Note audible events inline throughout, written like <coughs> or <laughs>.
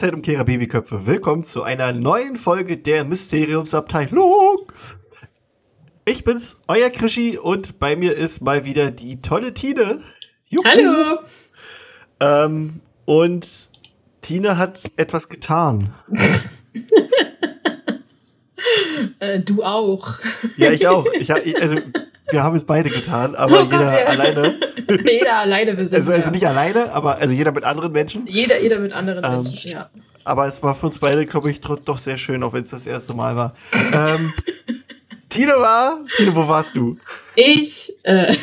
Zeitumkehrer Babyköpfe. Willkommen zu einer neuen Folge der Mysteriumsabteilung. Ich bin's, euer Krischi, und bei mir ist mal wieder die tolle Tine. Juhu. Hallo. Ähm, und Tine hat etwas getan. <laughs> <laughs> äh, du auch. Ja, ich auch. Ich, also, wir haben es beide getan, aber jeder alleine. <laughs> jeder alleine sind. Also, also nicht alleine, aber also jeder mit anderen Menschen. Jeder, jeder mit anderen ähm, Menschen, ja. Aber es war für uns beide, glaube ich, doch sehr schön, auch wenn es das erste Mal war. ähm, <laughs> Tino war. Tino, wo warst du? Ich, äh,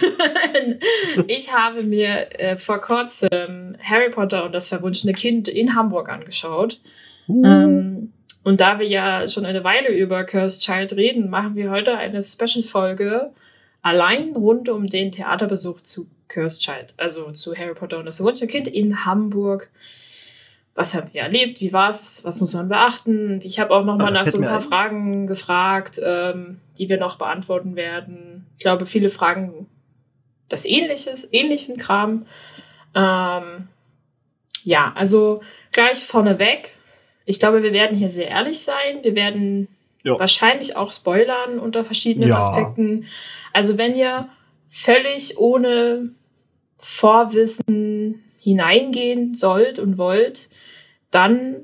ich habe mir äh, vor kurzem Harry Potter und das verwunschene Kind in Hamburg angeschaut. Uh. Ähm, und da wir ja schon eine Weile über Cursed Child reden, machen wir heute eine Special-Folge allein rund um den Theaterbesuch zu Cursed Child, also zu Harry Potter und das verwunschene Kind in Hamburg. Was haben wir erlebt? Wie war's? Was muss man beachten? Ich habe auch noch mal nach so ein paar Fragen gefragt, ähm, die wir noch beantworten werden. Ich glaube, viele fragen das Ähnliches, ähnlichen Kram. Ähm, ja, also gleich vorneweg. Ich glaube, wir werden hier sehr ehrlich sein. Wir werden ja. wahrscheinlich auch spoilern unter verschiedenen ja. Aspekten. Also wenn ihr völlig ohne Vorwissen hineingehen sollt und wollt, dann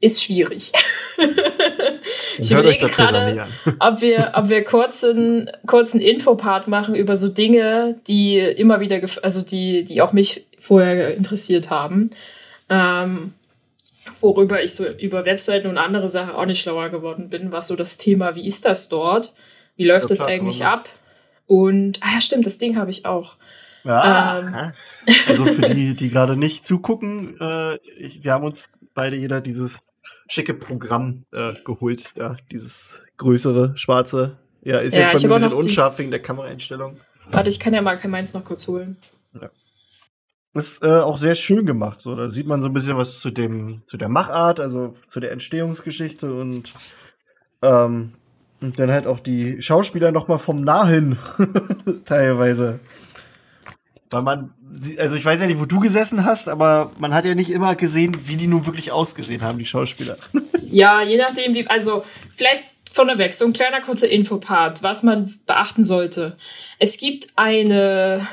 ist schwierig. <laughs> ich überlege gerade, <laughs> ob wir, ob wir kurzen, kurzen Infopart machen über so Dinge, die immer wieder, also die, die auch mich vorher interessiert haben. Ähm, worüber ich so über Webseiten und andere Sachen auch nicht schlauer geworden bin, was so das Thema, wie ist das dort? Wie läuft das, das eigentlich ab? Und, ah ja, stimmt, das Ding habe ich auch. Ja, ähm. <laughs> Also für die, die gerade nicht zugucken, äh, ich, wir haben uns beide jeder dieses schicke Programm äh, geholt, ja, dieses größere, schwarze. Ja, ist ja, jetzt bei mir ein bisschen unscharf wegen der Kameraeinstellung. Warte, ich kann ja mal meins noch kurz holen. Ja. Ist äh, auch sehr schön gemacht. So, da sieht man so ein bisschen was zu dem, zu der Machart, also zu der Entstehungsgeschichte und, ähm, und dann halt auch die Schauspieler noch mal vom Nahen <laughs> teilweise. Weil man, also ich weiß ja nicht, wo du gesessen hast, aber man hat ja nicht immer gesehen, wie die nun wirklich ausgesehen haben, die Schauspieler. <laughs> Ja, je nachdem, wie, also vielleicht vorneweg, so ein kleiner kurzer Infopart, was man beachten sollte. Es gibt eine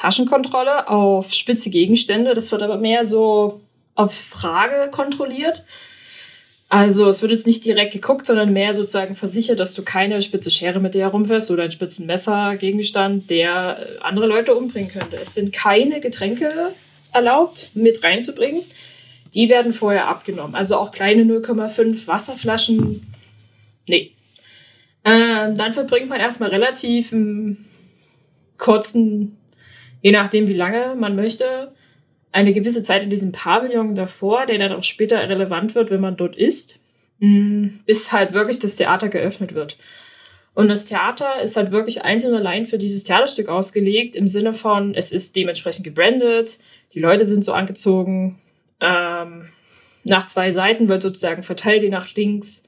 Taschenkontrolle auf spitze Gegenstände. Das wird aber mehr so aufs Frage kontrolliert. Also es wird jetzt nicht direkt geguckt, sondern mehr sozusagen versichert, dass du keine spitze Schere mit dir herumfährst oder einen spitzen Messergegenstand, der äh, andere Leute umbringen könnte. Es sind keine Getränke erlaubt, mit reinzubringen. Die werden vorher abgenommen. Also auch kleine 0,5 Wasserflaschen. Nee. Ähm, dann verbringt man erstmal relativ einen kurzen je nachdem, wie lange man möchte, eine gewisse Zeit in diesem Pavillon davor, der dann auch später relevant wird, wenn man dort ist, mm, bis halt wirklich das Theater geöffnet wird. Und das Theater ist halt wirklich einzeln allein für dieses Theaterstück ausgelegt, im Sinne von, es ist dementsprechend gebrandet, die Leute sind so angezogen, ähm, nach zwei Seiten wird sozusagen verteilt, je nach links,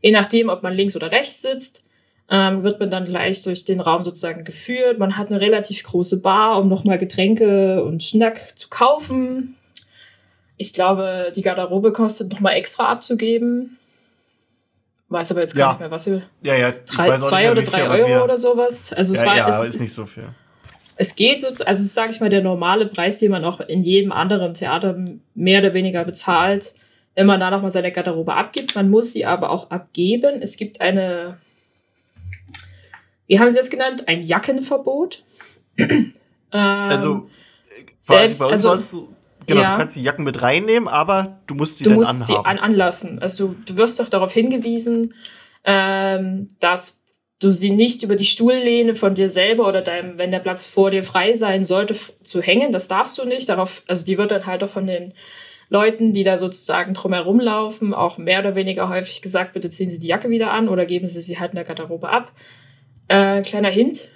je nachdem, ob man links oder rechts sitzt ähm, wird man dann gleich durch den Raum sozusagen geführt. Man hat eine relativ große Bar, um nochmal Getränke und Schnack zu kaufen. Ich glaube, die Garderobe kostet nochmal extra abzugeben. Weiß aber jetzt gar ja. nicht mehr, was wir. Ja, ja. Drei, zwei mehr, oder drei Euro wir, oder sowas. Also ja, es war. Ja, es, ist nicht so viel. Es geht, also sage ich mal, der normale Preis, den man auch in jedem anderen Theater mehr oder weniger bezahlt, wenn man da nochmal seine Garderobe abgibt. Man muss sie aber auch abgeben. Es gibt eine wie haben Sie das genannt? Ein Jackenverbot. <clears throat> ähm, also, selbst, also, genau, ja. du kannst die Jacken mit reinnehmen, aber du musst sie du dann musst anhaben. sie an anlassen. Also, du, du wirst doch darauf hingewiesen, ähm, dass du sie nicht über die Stuhllehne von dir selber oder deinem, wenn der Platz vor dir frei sein sollte, zu hängen. Das darfst du nicht. Darauf, also die wird dann halt auch von den Leuten, die da sozusagen drumherum laufen, auch mehr oder weniger häufig gesagt, bitte ziehen Sie die Jacke wieder an oder geben Sie sie halt in der Garderobe ab. Äh, kleiner Hint,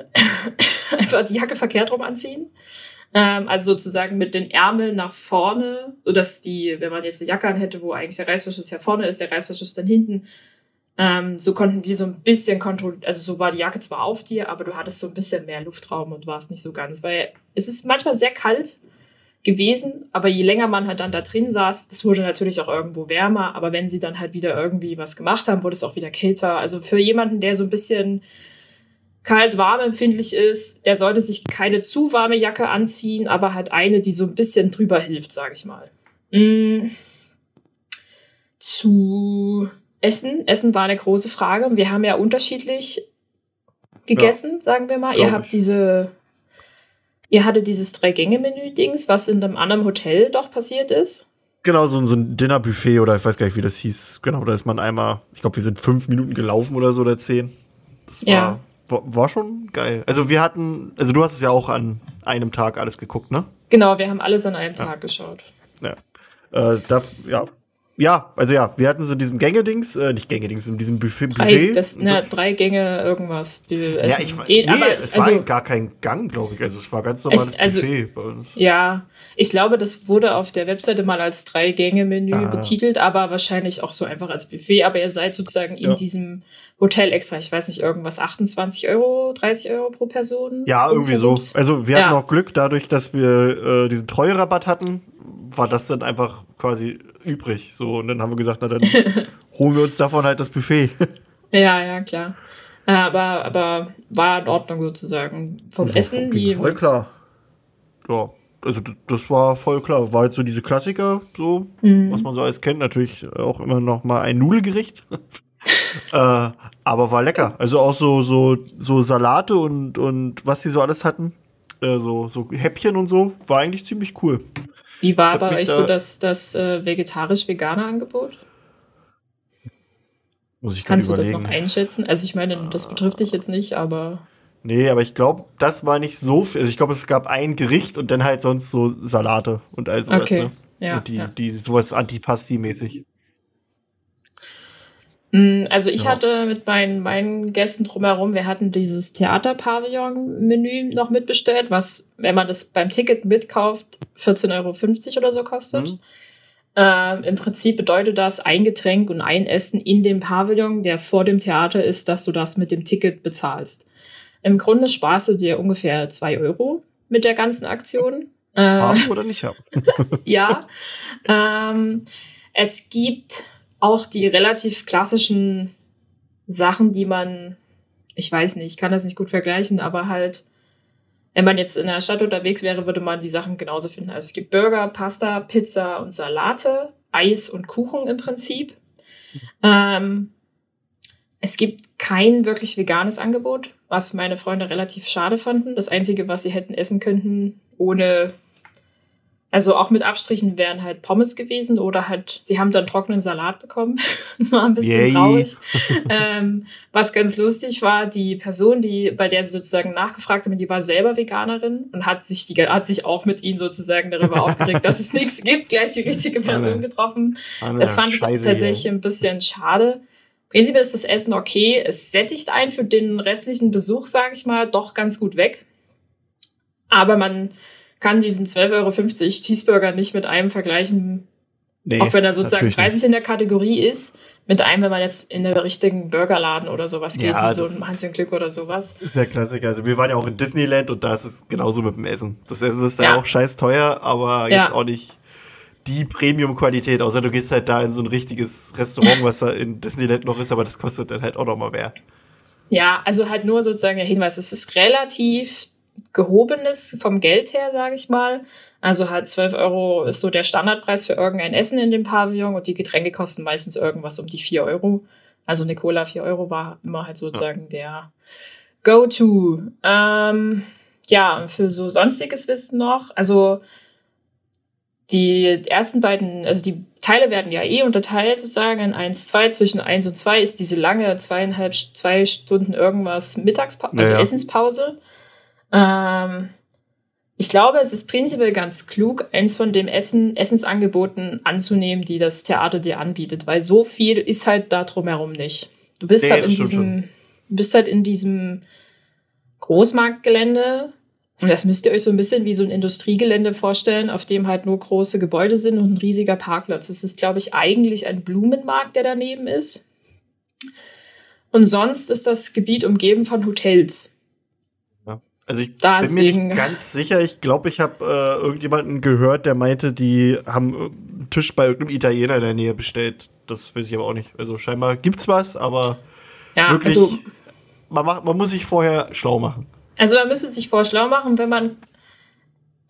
<coughs> einfach die Jacke verkehrt rum anziehen. Ähm, also sozusagen mit den Ärmeln nach vorne, sodass die, wenn man jetzt eine Jacke an hätte, wo eigentlich der Reißverschluss ja vorne ist, der Reißverschluss dann hinten, ähm, so konnten wir so ein bisschen kontrollieren, also so war die Jacke zwar auf dir, aber du hattest so ein bisschen mehr Luftraum und warst nicht so ganz, weil es ist manchmal sehr kalt gewesen, aber je länger man halt dann da drin saß, das wurde natürlich auch irgendwo wärmer, aber wenn sie dann halt wieder irgendwie was gemacht haben, wurde es auch wieder kälter. Also für jemanden, der so ein bisschen kalt-warm empfindlich ist, der sollte sich keine zu warme Jacke anziehen, aber halt eine, die so ein bisschen drüber hilft, sage ich mal. Mm. Zu Essen. Essen war eine große Frage. Wir haben ja unterschiedlich gegessen, ja, sagen wir mal. Ihr habt ich. diese Ihr hattet dieses Drei-Gänge-Menü-Dings, was in einem anderen Hotel doch passiert ist. Genau, so, so ein Dinnerbuffet oder ich weiß gar nicht, wie das hieß. Genau, da ist man einmal, ich glaube, wir sind fünf Minuten gelaufen oder so oder zehn. Das war, ja. War, schon geil. Also wir hatten, also du hast es ja auch an einem Tag alles geguckt, ne? Genau, wir haben alles an einem ja. Tag geschaut. Ja. Äh, da, ja, ja, also ja, wir hatten so in diesem Gänge-Dings, äh, nicht Gänge-Dings, in diesem Buffet. Drei, das, na, das, drei Gänge irgendwas. Ja, ich, nee, aber, es also, war gar kein Gang, glaube ich. Also es war ganz normales es, also, Buffet bei uns. Ja, ich glaube, das wurde auf der Webseite mal als Drei-Gänge-Menü ah. betitelt, aber wahrscheinlich auch so einfach als Buffet. Aber ihr seid sozusagen ja. in diesem Hotel extra, ich weiß nicht, irgendwas 28 Euro, 30 Euro pro Person? Ja, irgendwie so. Also wir ja. hatten auch Glück, dadurch, dass wir äh, diesen Treuerabatt hatten, war das dann einfach quasi übrig. So, und dann haben wir gesagt, na dann <laughs> holen wir uns davon halt das Buffet. ja, ja, klar. Aber, aber war in Ordnung sozusagen. Vom ja, Essen, wie. Voll klar. Ja, also das war voll klar. War halt so diese Klassiker, so, mhm. was man so alles kennt. Natürlich auch immer noch mal ein Nudelgericht. <laughs> äh, aber war lecker. Also auch so, so, so Salate und, und was sie so alles hatten. Äh, so, so Häppchen und so. War eigentlich ziemlich cool. Wie war bei euch da so das, das äh, vegetarisch-vegane Angebot? Muss ich Kannst du das noch einschätzen? Also ich meine, das betrifft dich jetzt nicht, aber. Nee, aber ich glaube, das war nicht so viel. Also ich glaube, es gab ein Gericht und dann halt sonst so Salate und all sowas. Okay. Ne? Ja, und die, ja. die sowas Antipasti-mäßig. Mm, also ich ja. hatte mit meinen, meinen Gästen drumherum, wir hatten dieses Theaterpavillon-Menü noch mitbestellt, was, wenn man das beim Ticket mitkauft, 14,50 Euro oder so kostet. Mhm. Ähm, Im Prinzip bedeutet das ein Getränk und ein Essen in dem Pavillon, der vor dem Theater ist, dass du das mit dem Ticket bezahlst. Im Grunde sparst du dir ungefähr zwei Euro mit der ganzen Aktion. Haben äh, oder nicht haben? <laughs> ja. Ähm, es gibt auch die relativ klassischen Sachen, die man, ich weiß nicht, ich kann das nicht gut vergleichen, aber halt, wenn man jetzt in der Stadt unterwegs wäre, würde man die Sachen genauso finden. Also es gibt Burger, Pasta, Pizza und Salate, Eis und Kuchen im Prinzip. Ähm, es gibt kein wirklich veganes Angebot, was meine Freunde relativ schade fanden. Das Einzige, was sie hätten essen könnten, ohne also auch mit Abstrichen wären halt Pommes gewesen oder halt, sie haben dann trockenen Salat bekommen. <laughs> war ein bisschen Yay. traurig. ähm, was ganz lustig war, die Person, die, bei der sie sozusagen nachgefragt haben, die war selber Veganerin und hat sich, die, hat sich auch mit ihnen sozusagen darüber aufgeregt, dass es nichts gibt, gleich die richtige Person getroffen. Anna, das fand ich tatsächlich hier. ein bisschen schade. Prinzipiell ist das Essen okay. Es sättigt einen für den restlichen Besuch, sage ich mal, doch ganz gut weg. Aber man kann diesen 12,50 Euro Cheeseburger nicht mit einem vergleichen, nee, auch wenn er sozusagen preislich in der Kategorie ist, mit einem, wenn man jetzt in der richtigen Burgerladen oder sowas geht, ja, wie so ein Hans Glück oder sowas. Ist ja Klassiker. Also wir waren ja auch in Disneyland und da ist es genauso mit dem Essen. Das Essen ist ja, auch scheiß teuer, aber jetzt ja. auch nicht die Premium-Qualität, außer du gehst halt da in so ein richtiges Restaurant, was da in Disneyland noch ist, aber das kostet dann halt auch noch mal mehr. Ja, also halt nur sozusagen der Hinweis, es ist relativ gehobenes vom Geld her, sage ich mal. Also halt 12 Euro ist so der Standardpreis für irgendein Essen in dem Pavillon und die Getränke kosten meistens irgendwas um die 4 Euro. Also eine Cola 4 Euro war immer halt sozusagen ja. der Go-To. Ähm, ja, für so sonstiges Wissen noch. Also die ersten beiden, also die Teile werden ja eh unterteilt sozusagen in 1, 2. Zwischen 1 und 2 ist diese lange zweieinhalb, zwei Stunden irgendwas Mittagspause, also Ja, ja. Essenspause. Ähm, ich glaube, es ist prinzipiell ganz klug, eins von dem Essen, Essensangeboten anzunehmen, die das Theater dir anbietet, weil so viel ist halt da drumherum nicht. Du bist Nee, halt in das diesem, bist halt in diesem Großmarktgelände. Und das müsst ihr euch so ein bisschen wie so ein Industriegelände vorstellen, auf dem halt nur große Gebäude sind und ein riesiger Parkplatz. Es ist, glaube ich, eigentlich ein Blumenmarkt, der daneben ist. Und sonst ist das Gebiet umgeben von Hotels. Also ich Da bin mir deswegen- nicht ganz sicher. Ich glaube, ich habe äh, irgendjemanden gehört, der meinte, die haben einen Tisch bei irgendeinem Italiener in der Nähe bestellt. Das weiß ich aber auch nicht. Also scheinbar gibt's was, aber Ja, wirklich, also man, macht, man muss sich vorher schlau machen. Also man müsste sich vor schlau machen, wenn man,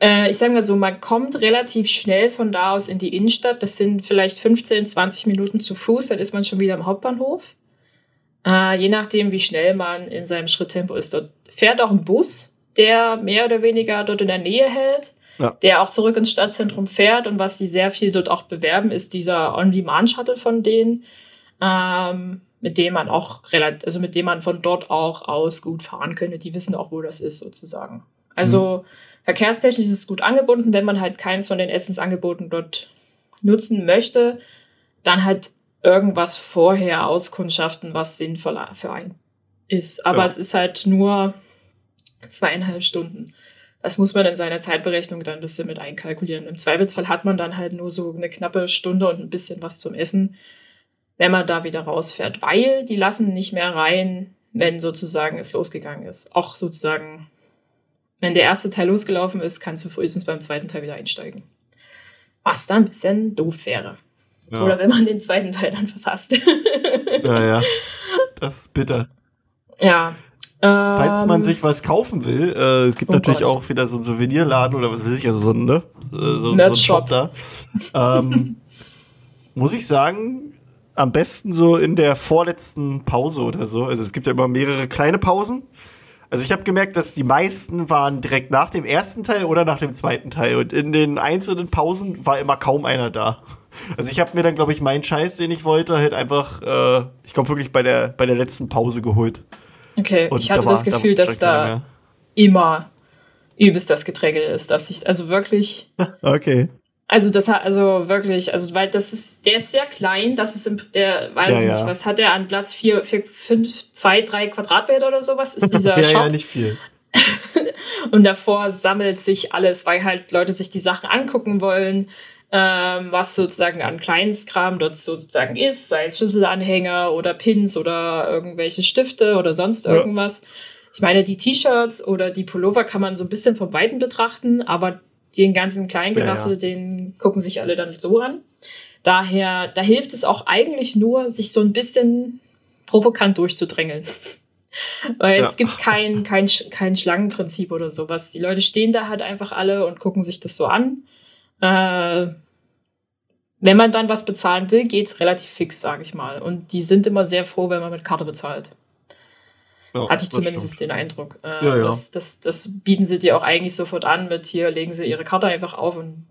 äh, ich sage mal so, man kommt relativ schnell von da aus in die Innenstadt. Das sind vielleicht 15, 20 Minuten zu Fuß, dann ist man schon wieder am Hauptbahnhof. Äh, je nachdem, wie schnell man in seinem Schritttempo ist. Dort fährt auch ein Bus, der mehr oder weniger dort in der Nähe hält, Ja. der auch zurück ins Stadtzentrum fährt. Und was sie sehr viel dort auch bewerben, ist dieser On-Demand-Shuttle von denen. Ähm, mit dem man auch relativ, also mit dem man von dort auch aus gut fahren könnte. Die wissen auch, wo das ist, sozusagen. Also verkehrstechnisch ist es gut angebunden, wenn man halt keins von den Essensangeboten dort nutzen möchte, dann halt irgendwas vorher auskundschaften, was sinnvoll für einen ist. Aber Ja. es ist halt nur zweieinhalb Stunden. Das muss man in seiner Zeitberechnung dann ein bisschen mit einkalkulieren. Im Zweifelsfall hat man dann halt nur so eine knappe Stunde und ein bisschen was zum Essen wenn man da wieder rausfährt, weil die lassen nicht mehr rein, wenn sozusagen es losgegangen ist. Auch sozusagen, wenn der erste Teil losgelaufen ist, kannst du frühestens beim zweiten Teil wieder einsteigen. Was da ein bisschen doof wäre. Ja. Oder wenn man den zweiten Teil dann verpasst. ja, ja. <laughs> Das ist bitter. ja. Falls man ähm, sich was kaufen will, äh, es gibt Oh natürlich Gott. auch wieder so einen Souvenirladen oder was weiß ich, also so ne? So, so, so ein Merch-Shop. Shop da. Ähm, <laughs> muss ich sagen, am besten so in der vorletzten Pause oder so. Also es gibt ja immer mehrere kleine Pausen. Also ich habe gemerkt, dass die meisten waren direkt nach dem ersten Teil oder nach dem zweiten Teil. Und in den einzelnen Pausen war immer kaum einer da. Also ich habe mir dann, glaube ich, meinen Scheiß, den ich wollte, halt einfach, äh, ich glaube wirklich bei der, bei der letzten Pause geholt. Okay, Und ich hatte da war- das Gefühl, da dass da immer übelst das Gedränge ist, dass ich, also wirklich, <laughs> Okay. Also das hat also wirklich, also weil das ist, der ist sehr klein, das ist im, der weiß Ja, ich ja. nicht, was hat der an Platz vier, vier, fünf, zwei, drei Quadratmeter oder sowas ist dieser <laughs> ja, Shop ja, nicht viel. <laughs> und davor sammelt sich alles, weil halt Leute sich die Sachen angucken wollen, ähm, was sozusagen an Kleinstkram dort sozusagen ist, sei es Schlüsselanhänger oder Pins oder irgendwelche Stifte oder sonst Ja. irgendwas. Ich meine, die T-Shirts oder die Pullover kann man so ein bisschen vom Weiten betrachten, aber den ganzen Kleingerassel, Ja, ja. den gucken sich alle dann so an. Daher, da hilft es auch eigentlich nur, sich so ein bisschen provokant durchzudrängeln. <laughs> Weil Ja. es gibt kein, kein, kein Schlangenprinzip oder sowas. Die Leute stehen da halt einfach alle und gucken sich das so an. Äh, wenn man dann was bezahlen will, geht's relativ fix, sage ich mal. Und die sind immer sehr froh, wenn man mit Karte bezahlt. Ja, Hatte ich zumindest stimmt. den Eindruck. Äh, Ja, ja. Das, das, das bieten sie dir auch eigentlich sofort an mit hier legen sie ihre Karte einfach auf und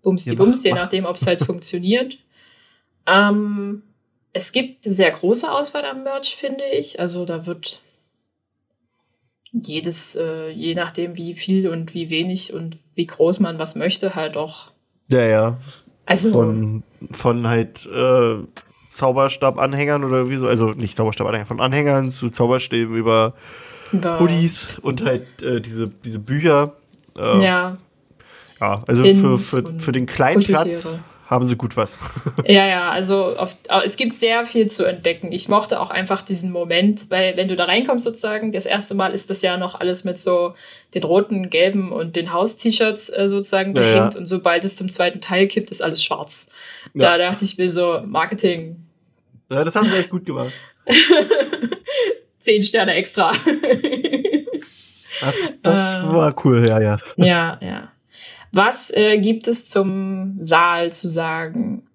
bums die bums, je nachdem, ob es halt <laughs> funktioniert. Ähm, es gibt eine sehr große Auswahl am Merch, finde ich. Also da wird jedes, äh, je nachdem, wie viel und wie wenig und wie groß man was möchte, halt auch. Ja, ja. Also Von, von halt äh, Zauberstab-Anhängern oder wie so. Also nicht Zauberstab-Anhängern, von Anhängern zu Zauberstäben über über, Hoodies und halt äh, diese, diese Bücher. Äh, ja. ja, also Pins für, für, für den kleinen Platz. Haben sie gut was. <laughs> Ja, ja, also aber es gibt sehr viel zu entdecken. Ich mochte auch einfach diesen Moment, weil wenn du da reinkommst sozusagen, das erste Mal ist das ja noch alles mit so den roten, gelben und den Haus-T-Shirts äh, sozusagen Ja, behängt ja. und sobald es zum zweiten Teil kippt, ist alles schwarz. Ja. Da dachte ich mir so, Marketing, ja, das haben sie echt gut gemacht. <laughs> zehn Sterne extra. Das, das Äh. war cool, ja, ja. Ja, ja. Was äh, gibt es zum Saal zu sagen?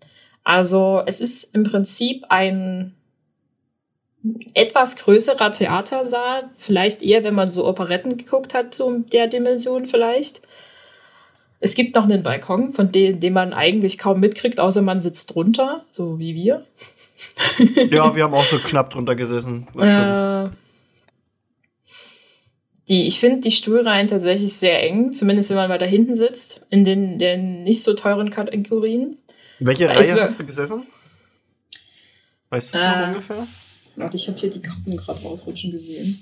Also, es ist im Prinzip ein etwas größerer Theatersaal, vielleicht eher, wenn man so Operetten geguckt hat, so in der Dimension vielleicht. Es gibt noch einen Balkon, von dem, den man eigentlich kaum mitkriegt, außer man sitzt drunter, so wie wir. ja, wir haben auch so knapp drunter gesessen. Äh, die, ich finde die Stuhlreihen tatsächlich sehr eng, zumindest wenn man weiter hinten sitzt, in den, den nicht so teuren Kategorien. Welche da Reihe hast du gesessen? Weißt du es äh, noch ungefähr? Warte, ich habe hier die Karten gerade rausrutschen gesehen.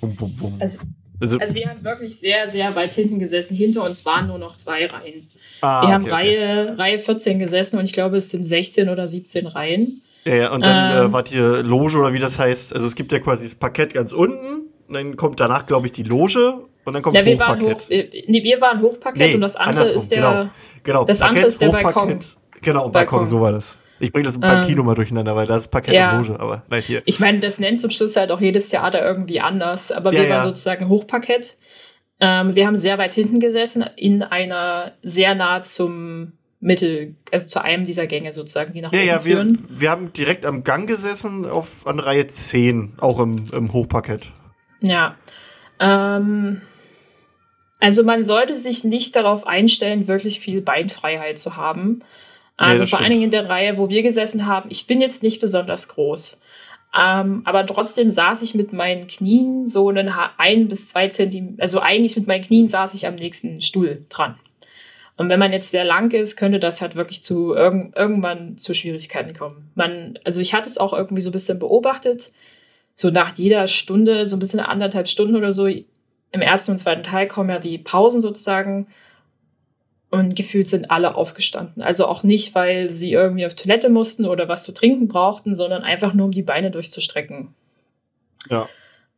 Wum, wum, wum. Also, also, also, wir haben wirklich sehr, sehr weit hinten gesessen. Hinter uns waren nur noch zwei Reihen. Ah, wir haben okay, Reihe, okay. Reihe 14 gesessen und ich glaube, es sind 16 oder 17 Reihen. Ja, ja, und dann ähm, äh, wart ihr Loge oder wie das heißt. Also es gibt ja quasi das Parkett ganz unten, und dann kommt danach, glaube ich, die Loge und dann kommt ja, wir Hochparkett. Waren hoch, wir, nee, wir waren Hochparkett nee, und das andere ist der, genau, genau. Das Parkett, andere ist der Balkon. Genau, Balkon, Balkon, so war das. Ich bringe das beim ähm, Kino mal durcheinander, weil da ist Parkett ja. und Loge, aber nein, hier. Ich meine, das nennt zum Schluss halt auch jedes Theater irgendwie anders, aber ja, wir waren sozusagen Hochparkett. Ähm, wir haben sehr weit hinten gesessen, in einer sehr nah zum Mittel, also zu einem dieser Gänge sozusagen, die nach ja, oben ja, führen. Wir, wir haben direkt am Gang gesessen, auf an Reihe 10, auch im, im Hochparkett. Ja. Ähm, also man sollte sich nicht darauf einstellen, wirklich viel Beinfreiheit zu haben. Also nee, vor allen Dingen in der Reihe, wo wir gesessen haben, ich bin jetzt nicht besonders groß. Ähm, aber trotzdem saß ich mit meinen Knien so einen ein bis zwei Zentimeter, also eigentlich mit meinen Knien saß ich am nächsten Stuhl dran. Und wenn man jetzt sehr lang ist, könnte das halt wirklich zu irg irgendwann zu Schwierigkeiten kommen. Man, also ich hatte es auch irgendwie so ein bisschen beobachtet, so nach jeder Stunde, so ein bisschen anderthalb Stunden oder so, im ersten und zweiten Teil kommen ja die Pausen sozusagen. Und gefühlt sind alle aufgestanden. Also auch nicht, weil sie irgendwie auf Toilette mussten oder was zu trinken brauchten, sondern einfach nur, um die Beine durchzustrecken. Ja.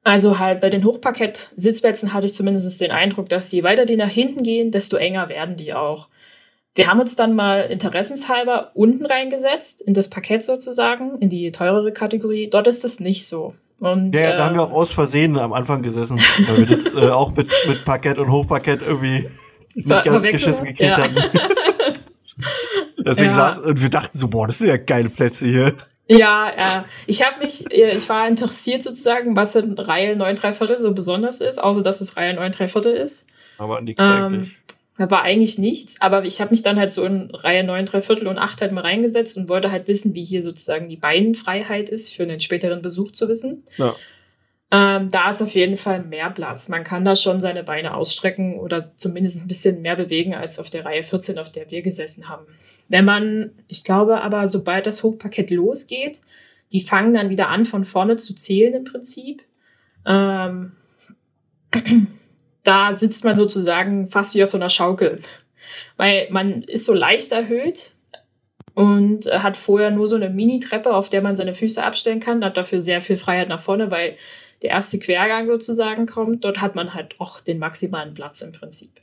Also halt bei den Hochparkett-Sitzplätzen hatte ich zumindest den Eindruck, dass je weiter die nach hinten gehen, desto enger werden die auch. Wir haben uns dann mal interessenshalber unten reingesetzt, in das Parkett sozusagen, in die teurere Kategorie. Dort ist das nicht so. Und, ja, ja, da haben wir auch aus Versehen am Anfang gesessen, weil wir das <laughs> äh, auch mit, mit Parkett und Hochparkett irgendwie nicht ganz geschissen gekriegt ja. hatten. <laughs> Deswegen ja. saß und wir dachten so, boah, das sind ja geile Plätze hier. Ja, ja. Ich habe mich, äh, ich war interessiert sozusagen, was in Reihe 9 3 Viertel so besonders ist, außer dass es Reihe 9 3 Viertel ist. Aber nichts ähm, eigentlich. Da war eigentlich nichts, aber ich habe mich dann halt so in Reihe 9, 3 Viertel und 8 halt mal reingesetzt und wollte halt wissen, wie hier sozusagen die Beinfreiheit ist, für einen späteren Besuch zu wissen. Ja. Ähm, da ist auf jeden Fall mehr Platz. Man kann da schon seine Beine ausstrecken oder zumindest ein bisschen mehr bewegen als auf der Reihe 14, auf der wir gesessen haben. Wenn man, ich glaube aber, sobald das Hochparkett losgeht, die fangen dann wieder an, von vorne zu zählen im Prinzip. Ähm, da sitzt man sozusagen fast wie auf so einer Schaukel. Weil man ist so leicht erhöht und hat vorher nur so eine Mini-Treppe, auf der man seine Füße abstellen kann, hat dafür sehr viel Freiheit nach vorne, weil der erste Quergang sozusagen kommt. Dort hat man halt auch den maximalen Platz im Prinzip.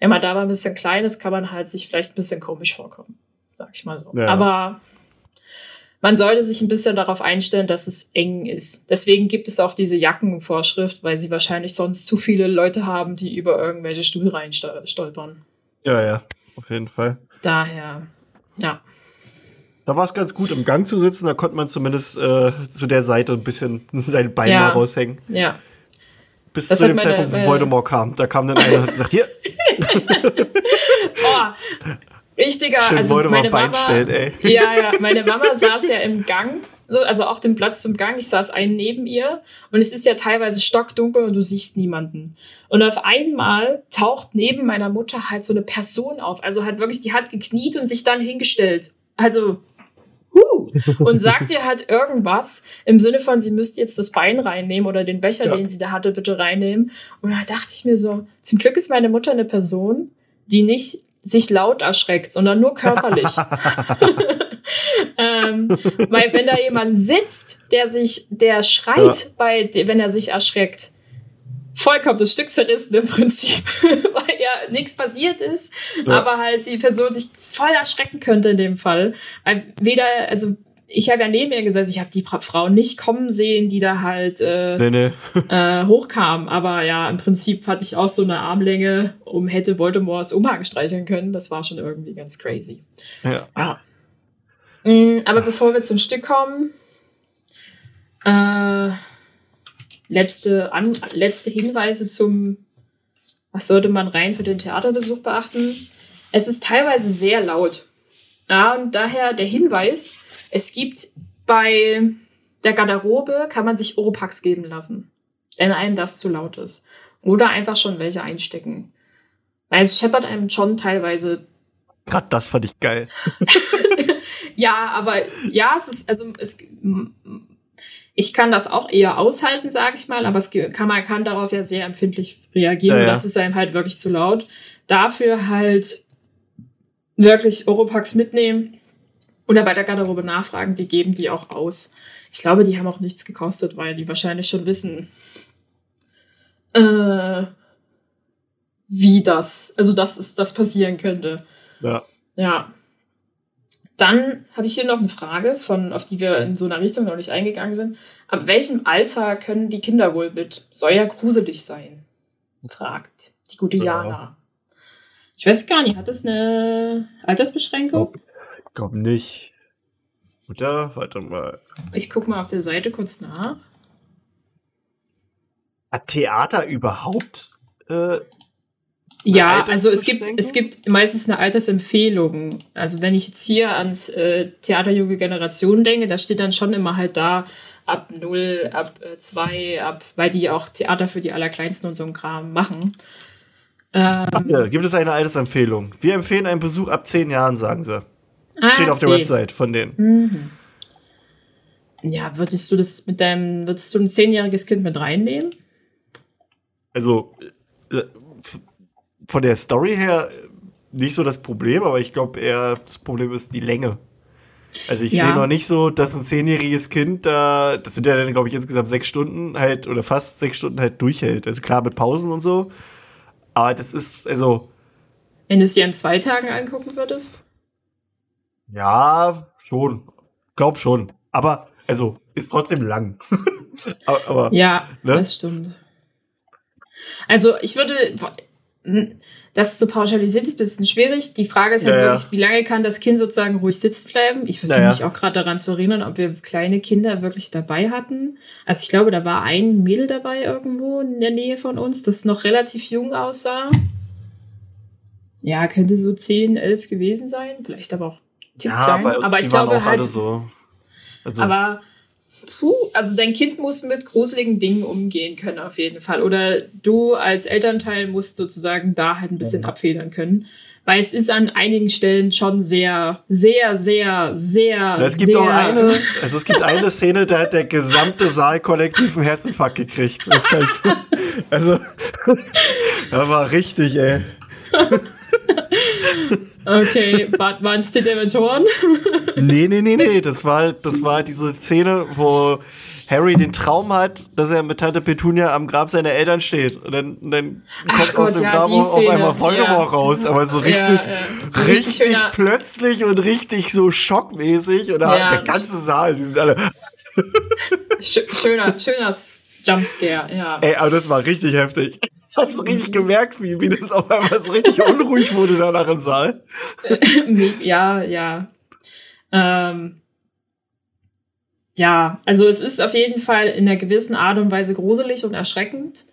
Wenn man da mal ein bisschen klein ist, kann man halt sich vielleicht ein bisschen komisch vorkommen, sag ich mal so. Ja. Aber man sollte sich ein bisschen darauf einstellen, dass es eng ist. Deswegen gibt es auch diese Jackenvorschrift, weil sie wahrscheinlich sonst zu viele Leute haben, die über irgendwelche Stuhlreihen stolpern. Ja, ja, auf jeden Fall. Daher, ja. Da war es ganz gut, im Gang zu sitzen. Da konnte man zumindest äh, zu der Seite ein bisschen <laughs> seine Beine ja. raushängen. Ja. Bis das zu dem meine, Zeitpunkt, wo Voldemort kam. Da kam dann einer und sagt, hier. <laughs> oh, Richtiger, Schön also meine Mama, stellen, ey. <laughs> Ja, ja, meine Mama saß ja im Gang, so, also auch den Platz zum Gang. Ich saß einen neben ihr und es ist ja teilweise stockdunkel und du siehst niemanden. Und auf einmal taucht neben meiner Mutter halt so eine Person auf. Also halt wirklich, die hat gekniet und sich dann hingestellt. Also, huh, und sagt ihr halt irgendwas im Sinne von, sie müsste jetzt das Bein reinnehmen oder den Becher, ja. den sie da hatte, bitte reinnehmen. Und da dachte ich mir so, zum Glück ist meine Mutter eine Person, die nicht sich laut erschreckt, sondern nur körperlich. <laughs> ähm, weil wenn da jemand sitzt, der sich, der schreit, ja. bei, wenn er sich erschreckt, vollkommen das Stück zerrissen im Prinzip, <laughs> weil ja nichts passiert ist, ja. aber halt die Person sich voll erschrecken könnte in dem Fall. Weil weder, also ich habe ja neben ihr gesessen, ich habe die Frau nicht kommen sehen, die da halt äh, nee, nee. <laughs> äh, hochkam. Aber ja, im Prinzip hatte ich auch so eine Armlänge, um hätte Voldemorts Umhang streicheln können. Das war schon irgendwie ganz crazy. Ja. Ah. Mhm, aber bevor wir zum Stück kommen, äh, letzte, an, letzte Hinweise zum Was sollte man rein für den Theaterbesuch beachten? Es ist teilweise sehr laut. Ja, und daher der Hinweis, es gibt bei der Garderobe kann man sich Oropax geben lassen, wenn einem das zu laut ist. Oder einfach schon welche einstecken. Weil es scheppert einem schon teilweise. Gerade das fand ich geil. <laughs> ja, aber ja, es ist, also es, ich kann das auch eher aushalten, sage ich mal, aber es kann, man kann darauf ja sehr empfindlich reagieren. Ja, ja. Das ist einem halt wirklich zu laut. Dafür halt wirklich Oropax mitnehmen oder bei der Garderobe nachfragen, die geben die auch aus. Ich glaube, die haben auch nichts gekostet, weil die wahrscheinlich schon wissen, äh, wie das, also dass es das passieren könnte. Ja. Ja. Dann habe ich hier noch eine Frage, von, auf die wir in so einer Richtung noch nicht eingegangen sind. Ab welchem Alter können die Kinder wohl mit? Ja gruselig sein, fragt die gute Jana. Ja. Ich weiß gar nicht, hat das eine Altersbeschränkung? Ich glaube nicht. Oder? Warte mal. Ich gucke mal auf der Seite kurz nach. Hat Theater überhaupt äh, ja, also es gibt, es gibt meistens eine Altersempfehlung. Also wenn ich jetzt hier ans äh, Theater Junge Generation denke, da steht dann schon immer halt da ab 0, ab 2, äh, ab, weil die auch Theater für die Allerkleinsten und so ein Kram machen. Ähm, ja, gibt es eine Altersempfehlung? Wir empfehlen einen Besuch ab 10 Jahren, sagen sie. Ah, steht auf 10. der Website von denen. Mhm. Ja, würdest du das mit deinem, würdest du ein zehnjähriges Kind mit reinnehmen? Also, äh, von der Story her nicht so das Problem, aber ich glaube eher, das Problem ist die Länge. Also ich ja. sehe noch nicht so, dass ein zehnjähriges Kind da, das sind ja dann, glaube ich, insgesamt sechs Stunden halt oder fast sechs Stunden halt durchhält. Also klar mit Pausen und so. Aber das ist, also. Wenn du es dir in zwei Tagen angucken würdest? Ja, schon. Glaub schon. Aber, also, ist trotzdem lang. <laughs> aber, aber, ja, ne? das stimmt. Also ich würde, das zu pauschalisieren ist ein bisschen schwierig. Die Frage ist halt ja, wirklich, wie lange kann das Kind sozusagen ruhig sitzen bleiben? Ich versuche ja, mich auch gerade daran zu erinnern, ob wir kleine Kinder wirklich dabei hatten. Also ich glaube, da war ein Mädel dabei irgendwo in der Nähe von uns, das noch relativ jung aussah. Ja, könnte so 10, 11 gewesen sein. Vielleicht aber auch ja, klein. aber ich glaube halt. So. Also, aber puh, also dein Kind muss mit gruseligen Dingen umgehen können, auf jeden Fall. Oder du als Elternteil musst sozusagen da halt ein bisschen ja. abfedern können. Weil es ist an einigen Stellen schon sehr, sehr, sehr, sehr. Es gibt sehr auch eine, also es gibt eine Szene, da hat der gesamte Saal kollektiv einen Herzinfarkt gekriegt. Das kann ich, <laughs> also, <laughs> da war richtig, ey. Okay, waren es die Dementoren? <laughs> nee, nee, nee, nee. Das war, das war diese Szene, wo Harry den Traum hat, dass er mit Tante Petunia am Grab seiner Eltern steht. Und dann, dann kommt Gott, aus dem ja, Grab auf einmal Voldemort ja. raus. Aber so richtig, ja, richtig, richtig plötzlich und richtig so schockmäßig. Und der ganze Saal, die sind alle. schöner, schöner Jumpscare, ja. Ey, aber das war richtig heftig. Hast du richtig gemerkt, wie, wie das auf einmal so richtig unruhig wurde danach im Saal? <laughs> ja, ja. Ähm, ja, also es ist auf jeden Fall in einer gewissen Art und Weise gruselig und erschreckend.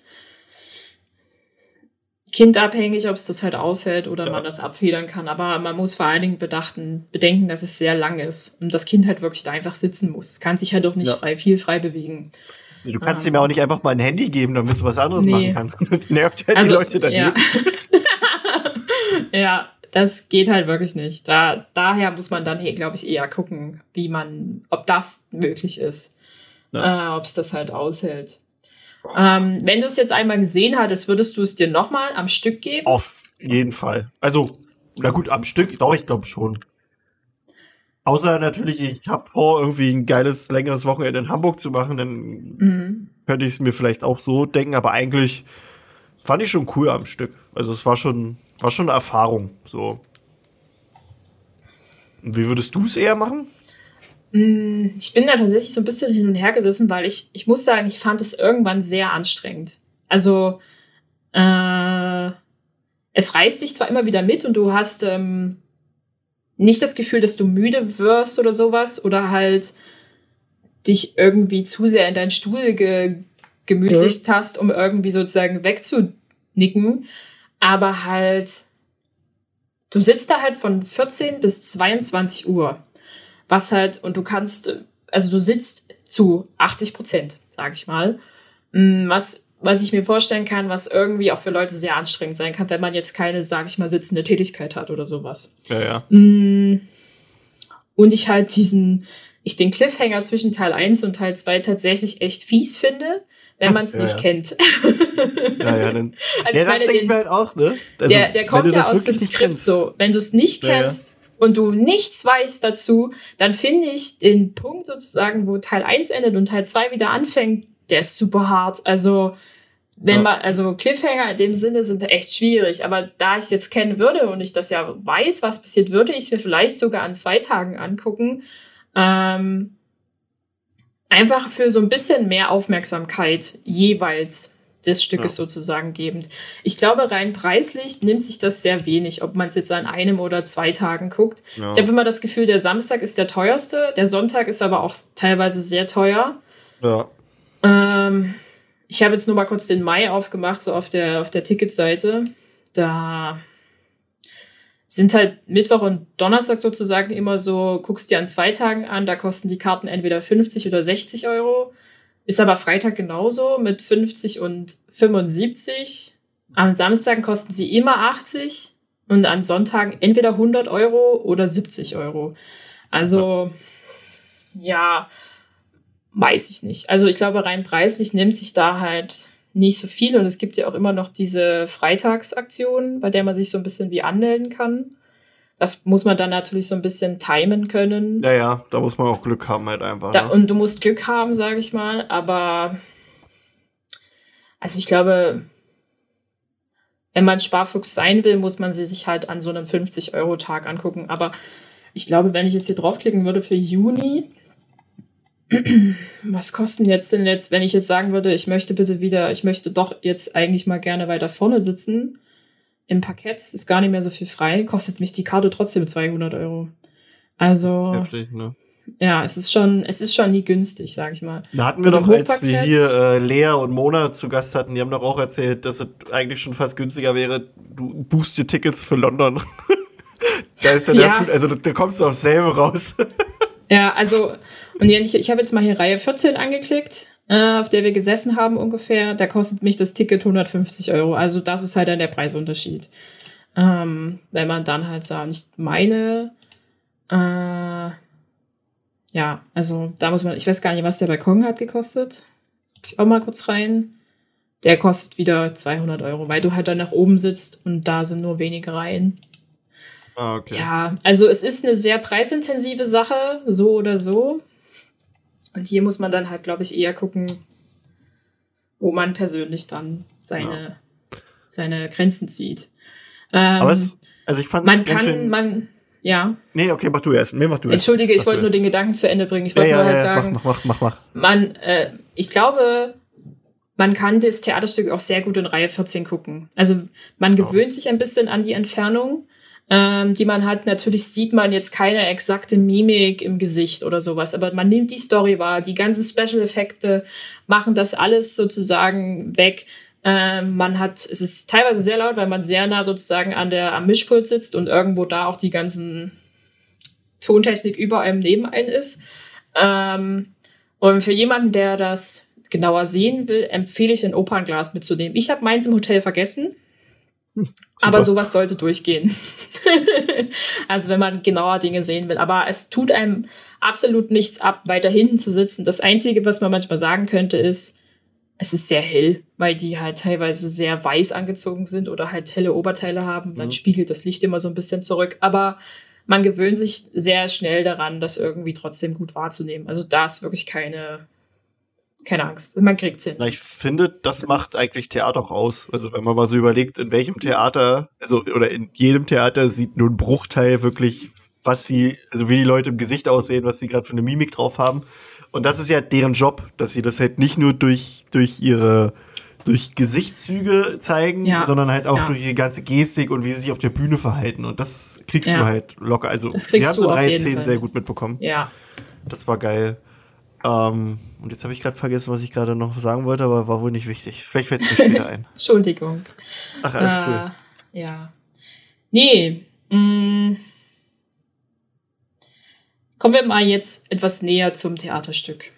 Kindabhängig, ob es das halt aushält oder ja. man das abfedern kann. Aber man muss vor allen Dingen bedachten, bedenken, dass es sehr lang ist und das Kind halt wirklich da einfach sitzen muss. Es kann sich halt auch nicht ja. frei, viel frei bewegen. Du kannst ähm, ihm ja auch nicht einfach mal ein Handy geben, damit es was anderes nee. machen kann. <laughs> Das nervt ja also, die Leute daneben. Ja. <laughs> ja, das geht halt wirklich nicht. Da, daher muss man dann, hey, glaube ich, eher gucken, wie man, ob das möglich ist. Ja. Äh, ob es das halt aushält. Ähm, wenn du es jetzt einmal gesehen hattest, würdest du es dir nochmal am Stück geben? Auf jeden Fall. Also, na gut, am Stück, doch, ich glaube schon. Außer natürlich, ich habe vor, irgendwie ein geiles, längeres Wochenende in Hamburg zu machen, dann mhm. könnte ich es mir vielleicht auch so denken, aber eigentlich fand ich schon cool am Stück. Also es war schon, war schon eine Erfahrung. So. Und wie würdest du es eher machen? Mm, ich bin da tatsächlich so ein bisschen hin und her gerissen, weil ich, ich muss sagen, ich fand es irgendwann sehr anstrengend. Also, äh, es reißt dich zwar immer wieder mit und du hast ähm, nicht das Gefühl, dass du müde wirst oder sowas oder halt dich irgendwie zu sehr in deinen Stuhl ge gemütlicht ja. hast, um irgendwie sozusagen wegzunicken. aber halt, du sitzt da halt von 14 bis 22 Uhr. Was halt, und du kannst, also du sitzt zu 80 Prozent, sag ich mal. Mm, was, was ich mir vorstellen kann, was irgendwie auch für Leute sehr anstrengend sein kann, wenn man jetzt keine, sag ich mal, sitzende Tätigkeit hat oder sowas. Ja, ja. Mm, und ich halt diesen, ich den Cliffhanger zwischen Teil 1 und Teil 2 tatsächlich echt fies finde, wenn man es Ja, nicht ja. kennt. Ja, ja, dann, Also <laughs> ja das denke ich mir halt auch, ne? Also, der, der kommt ja aus dem Skript so. Wenn du es nicht kennst und du nichts weißt dazu, dann finde ich den Punkt sozusagen, wo Teil 1 endet und Teil 2 wieder anfängt, der ist super hart. Also, wenn Ja. man, also Cliffhanger in dem Sinne sind echt schwierig, aber da ich es jetzt kennen würde und ich das ja weiß, was passiert, würde ich es mir vielleicht sogar an zwei Tagen angucken. Ähm, einfach für so ein bisschen mehr Aufmerksamkeit jeweils des Stückes sozusagen gebend. Ich glaube, rein preislich nimmt sich das sehr wenig, ob man es jetzt an einem oder zwei Tagen guckt. Ja. Ich habe immer das Gefühl, der Samstag ist der teuerste, der Sonntag ist aber auch teilweise sehr teuer. ja. Ähm, ich habe jetzt nur mal kurz den Mai aufgemacht, so auf der, auf der Ticketseite. Da sind halt Mittwoch und Donnerstag sozusagen immer so, guckst dir an zwei Tagen an, da kosten die Karten entweder 50 oder 60 Euro. Ist aber Freitag genauso mit 50 und 75. Am Samstagen kosten sie immer 80 und an Sonntagen entweder 100 Euro oder 70 Euro. Also, ja, weiß ich nicht. Also ich glaube, rein preislich nimmt sich da halt nicht so viel und es gibt ja auch immer noch diese Freitagsaktion, bei der man sich so ein bisschen wie anmelden kann. Das muss man dann natürlich so ein bisschen timen können. ja, ja, da muss man auch Glück haben halt einfach. Da, ne? und du musst Glück haben, sage ich mal. Aber also ich glaube, wenn man Sparfuchs sein will, muss man sie sich halt an so einem 50-Euro-Tag angucken. Aber ich glaube, wenn ich jetzt hier draufklicken würde für Juni, was kosten jetzt denn jetzt, wenn ich jetzt sagen würde, ich möchte bitte wieder, ich möchte doch jetzt eigentlich mal gerne weiter vorne sitzen. Im Parkett ist gar nicht mehr so viel frei, kostet mich die Karte trotzdem 200 Euro. Also, Heftig, ne? ja, es ist schon, es ist schon nie günstig, sag ich mal. Da hatten wir Und doch, als wir hier äh, Lea und Mona zu Gast hatten, die haben doch auch erzählt, dass es eigentlich schon fast günstiger wäre, du buchst dir Tickets für London. <laughs> da ist dann Ja. der, also da kommst du aufs selbe raus. Ja, also, und ja, ich, ich habe jetzt mal hier Reihe 14 angeklickt, äh, auf der wir gesessen haben ungefähr. Da kostet mich das Ticket 150 Euro. Also das ist halt dann der Preisunterschied. Ähm, wenn man dann halt sagt, ich meine, äh, ja, also da muss man, ich weiß gar nicht, was der Balkon hat gekostet. Guck Ich auch mal kurz rein. Der kostet wieder 200 Euro, weil du halt dann nach oben sitzt und da sind nur wenige Reihen. ah, okay. Ja, also es ist eine sehr preisintensive Sache, so oder so. Und hier muss man dann halt, glaube ich, eher gucken, wo man persönlich dann seine, seine Grenzen zieht. Ähm, Aber es, also ich fand man es kann, schön. man, ja, nee, okay, mach du erst. Nee, mach du erst. entschuldige, ich Sag wollte nur den Gedanken zu Ende bringen. Ich Ja, wollte ja, nur halt ja, sagen, mach, mach, mach, mach, mach. man, äh, ich glaube, man kann das Theaterstück auch sehr gut in Reihe 14 gucken. Also man Ja. gewöhnt sich ein bisschen an die Entfernung, ähm, die man hat. Natürlich sieht man jetzt keine exakte Mimik im Gesicht oder sowas, aber man nimmt die Story wahr. Die ganzen Special-Effekte machen das alles sozusagen weg. Ähm, man hat, es ist teilweise sehr laut, weil man sehr nah sozusagen an der, am Mischpult sitzt und irgendwo da auch die ganzen Tontechnik über einem neben einen ist. Ähm, und für jemanden, der das genauer sehen will, empfehle ich ein Opernglas mitzunehmen. Ich habe meins im Hotel vergessen, <laughs> aber sowas sollte durchgehen. <laughs> also wenn man genauer Dinge sehen will. Aber es tut einem absolut nichts ab, weiter hinten zu sitzen. Das Einzige, was man manchmal sagen könnte, ist, es ist sehr hell, weil die halt teilweise sehr weiß angezogen sind oder halt helle Oberteile haben. Dann Mhm. spiegelt das Licht immer so ein bisschen zurück. Aber man gewöhnt sich sehr schnell daran, das irgendwie trotzdem gut wahrzunehmen. Also da ist wirklich keine, keine Angst. Man kriegt's hin. Na, ich finde, das macht eigentlich Theater auch aus. Also wenn man mal so überlegt, in welchem Theater, also oder in jedem Theater sieht nur ein Bruchteil wirklich, was sie, also wie die Leute im Gesicht aussehen, was sie gerade für eine Mimik drauf haben. Und das ist ja deren Job, dass sie das halt nicht nur durch, durch ihre durch Gesichtszüge zeigen, Ja. sondern halt auch Ja. durch ihre ganze Gestik und wie sie sich auf der Bühne verhalten. Und das kriegst Ja. du halt locker. Also wir haben so 10 Fall sehr gut mitbekommen. Ja. Das war geil. Ähm, und jetzt habe ich gerade vergessen, was ich gerade noch sagen wollte, aber war wohl nicht wichtig. Vielleicht fällt es mir später ein. <laughs> Entschuldigung. Ach, alles äh, cool. ja. Nee. Mh. Kommen wir mal jetzt etwas näher zum Theaterstück.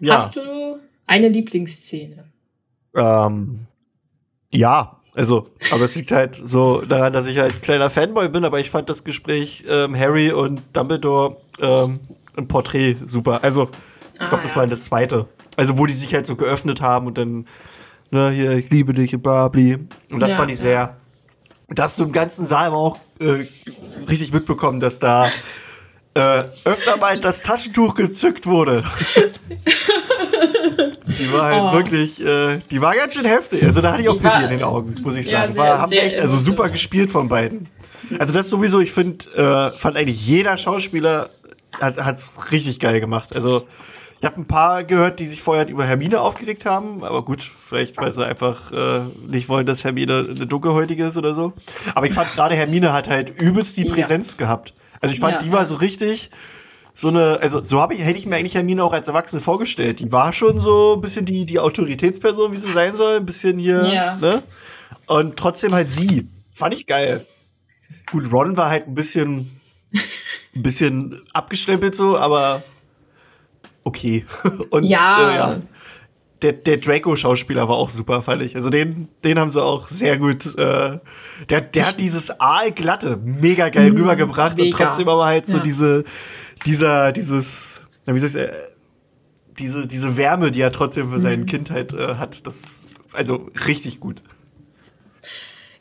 Ja. Hast du eine Lieblingsszene? Ähm, ja, also, aber es liegt halt so daran, dass ich halt kleiner Fanboy bin, aber ich fand das Gespräch ähm, Harry und Dumbledore ähm, ein Porträt super. Also, ich Ah, glaube, das ja. war das zweite. Also, wo die sich halt so geöffnet haben und dann, ne, hier, ich liebe dich und Barbie. Und das Ja, fand ich ja. sehr. Da hast du im ganzen Saal aber auch äh, richtig mitbekommen, dass da äh, öfter mal das Taschentuch gezückt wurde. <laughs> Die war halt Oh. wirklich, äh, die war ganz schön heftig. Also da hatte ich auch Pipi in den Augen, muss ich Ja, sagen. sehr, war, haben sie sehr echt also super gespielt von beiden. Also das sowieso, ich finde, äh, fand eigentlich jeder Schauspieler hat hat's richtig geil gemacht. Also ich habe ein paar gehört, die sich vorher über Hermine aufgeregt haben, aber gut, vielleicht weil sie einfach äh, nicht wollen, dass Hermine eine dunkelhäutige ist oder so. Aber ich fand <laughs> gerade Hermine hat halt übelst die Ja. Präsenz gehabt. Also ich fand, Ja. die war so richtig so eine, also so habe ich, hätte ich mir eigentlich Hermine auch als Erwachsene vorgestellt. Die war schon so ein bisschen die, die Autoritätsperson, wie sie sein soll, ein bisschen hier, Ja. ne? Und trotzdem halt sie. Fand ich geil. Gut, Ron war halt ein bisschen, ein bisschen abgestempelt so, aber okay. <laughs> Und Ja. Äh, ja. Der, der Draco-Schauspieler war auch super, fand ich. Also den, den haben sie auch sehr gut. Äh, der, der hat dieses Aalglatte mega geil rübergebracht und Mhm. mega. trotzdem aber halt so Ja. diese, dieser, dieses, wie soll ich sagen, äh, diese, diese Wärme, die er trotzdem für Mhm. seine Kindheit äh, hat, das, also richtig gut.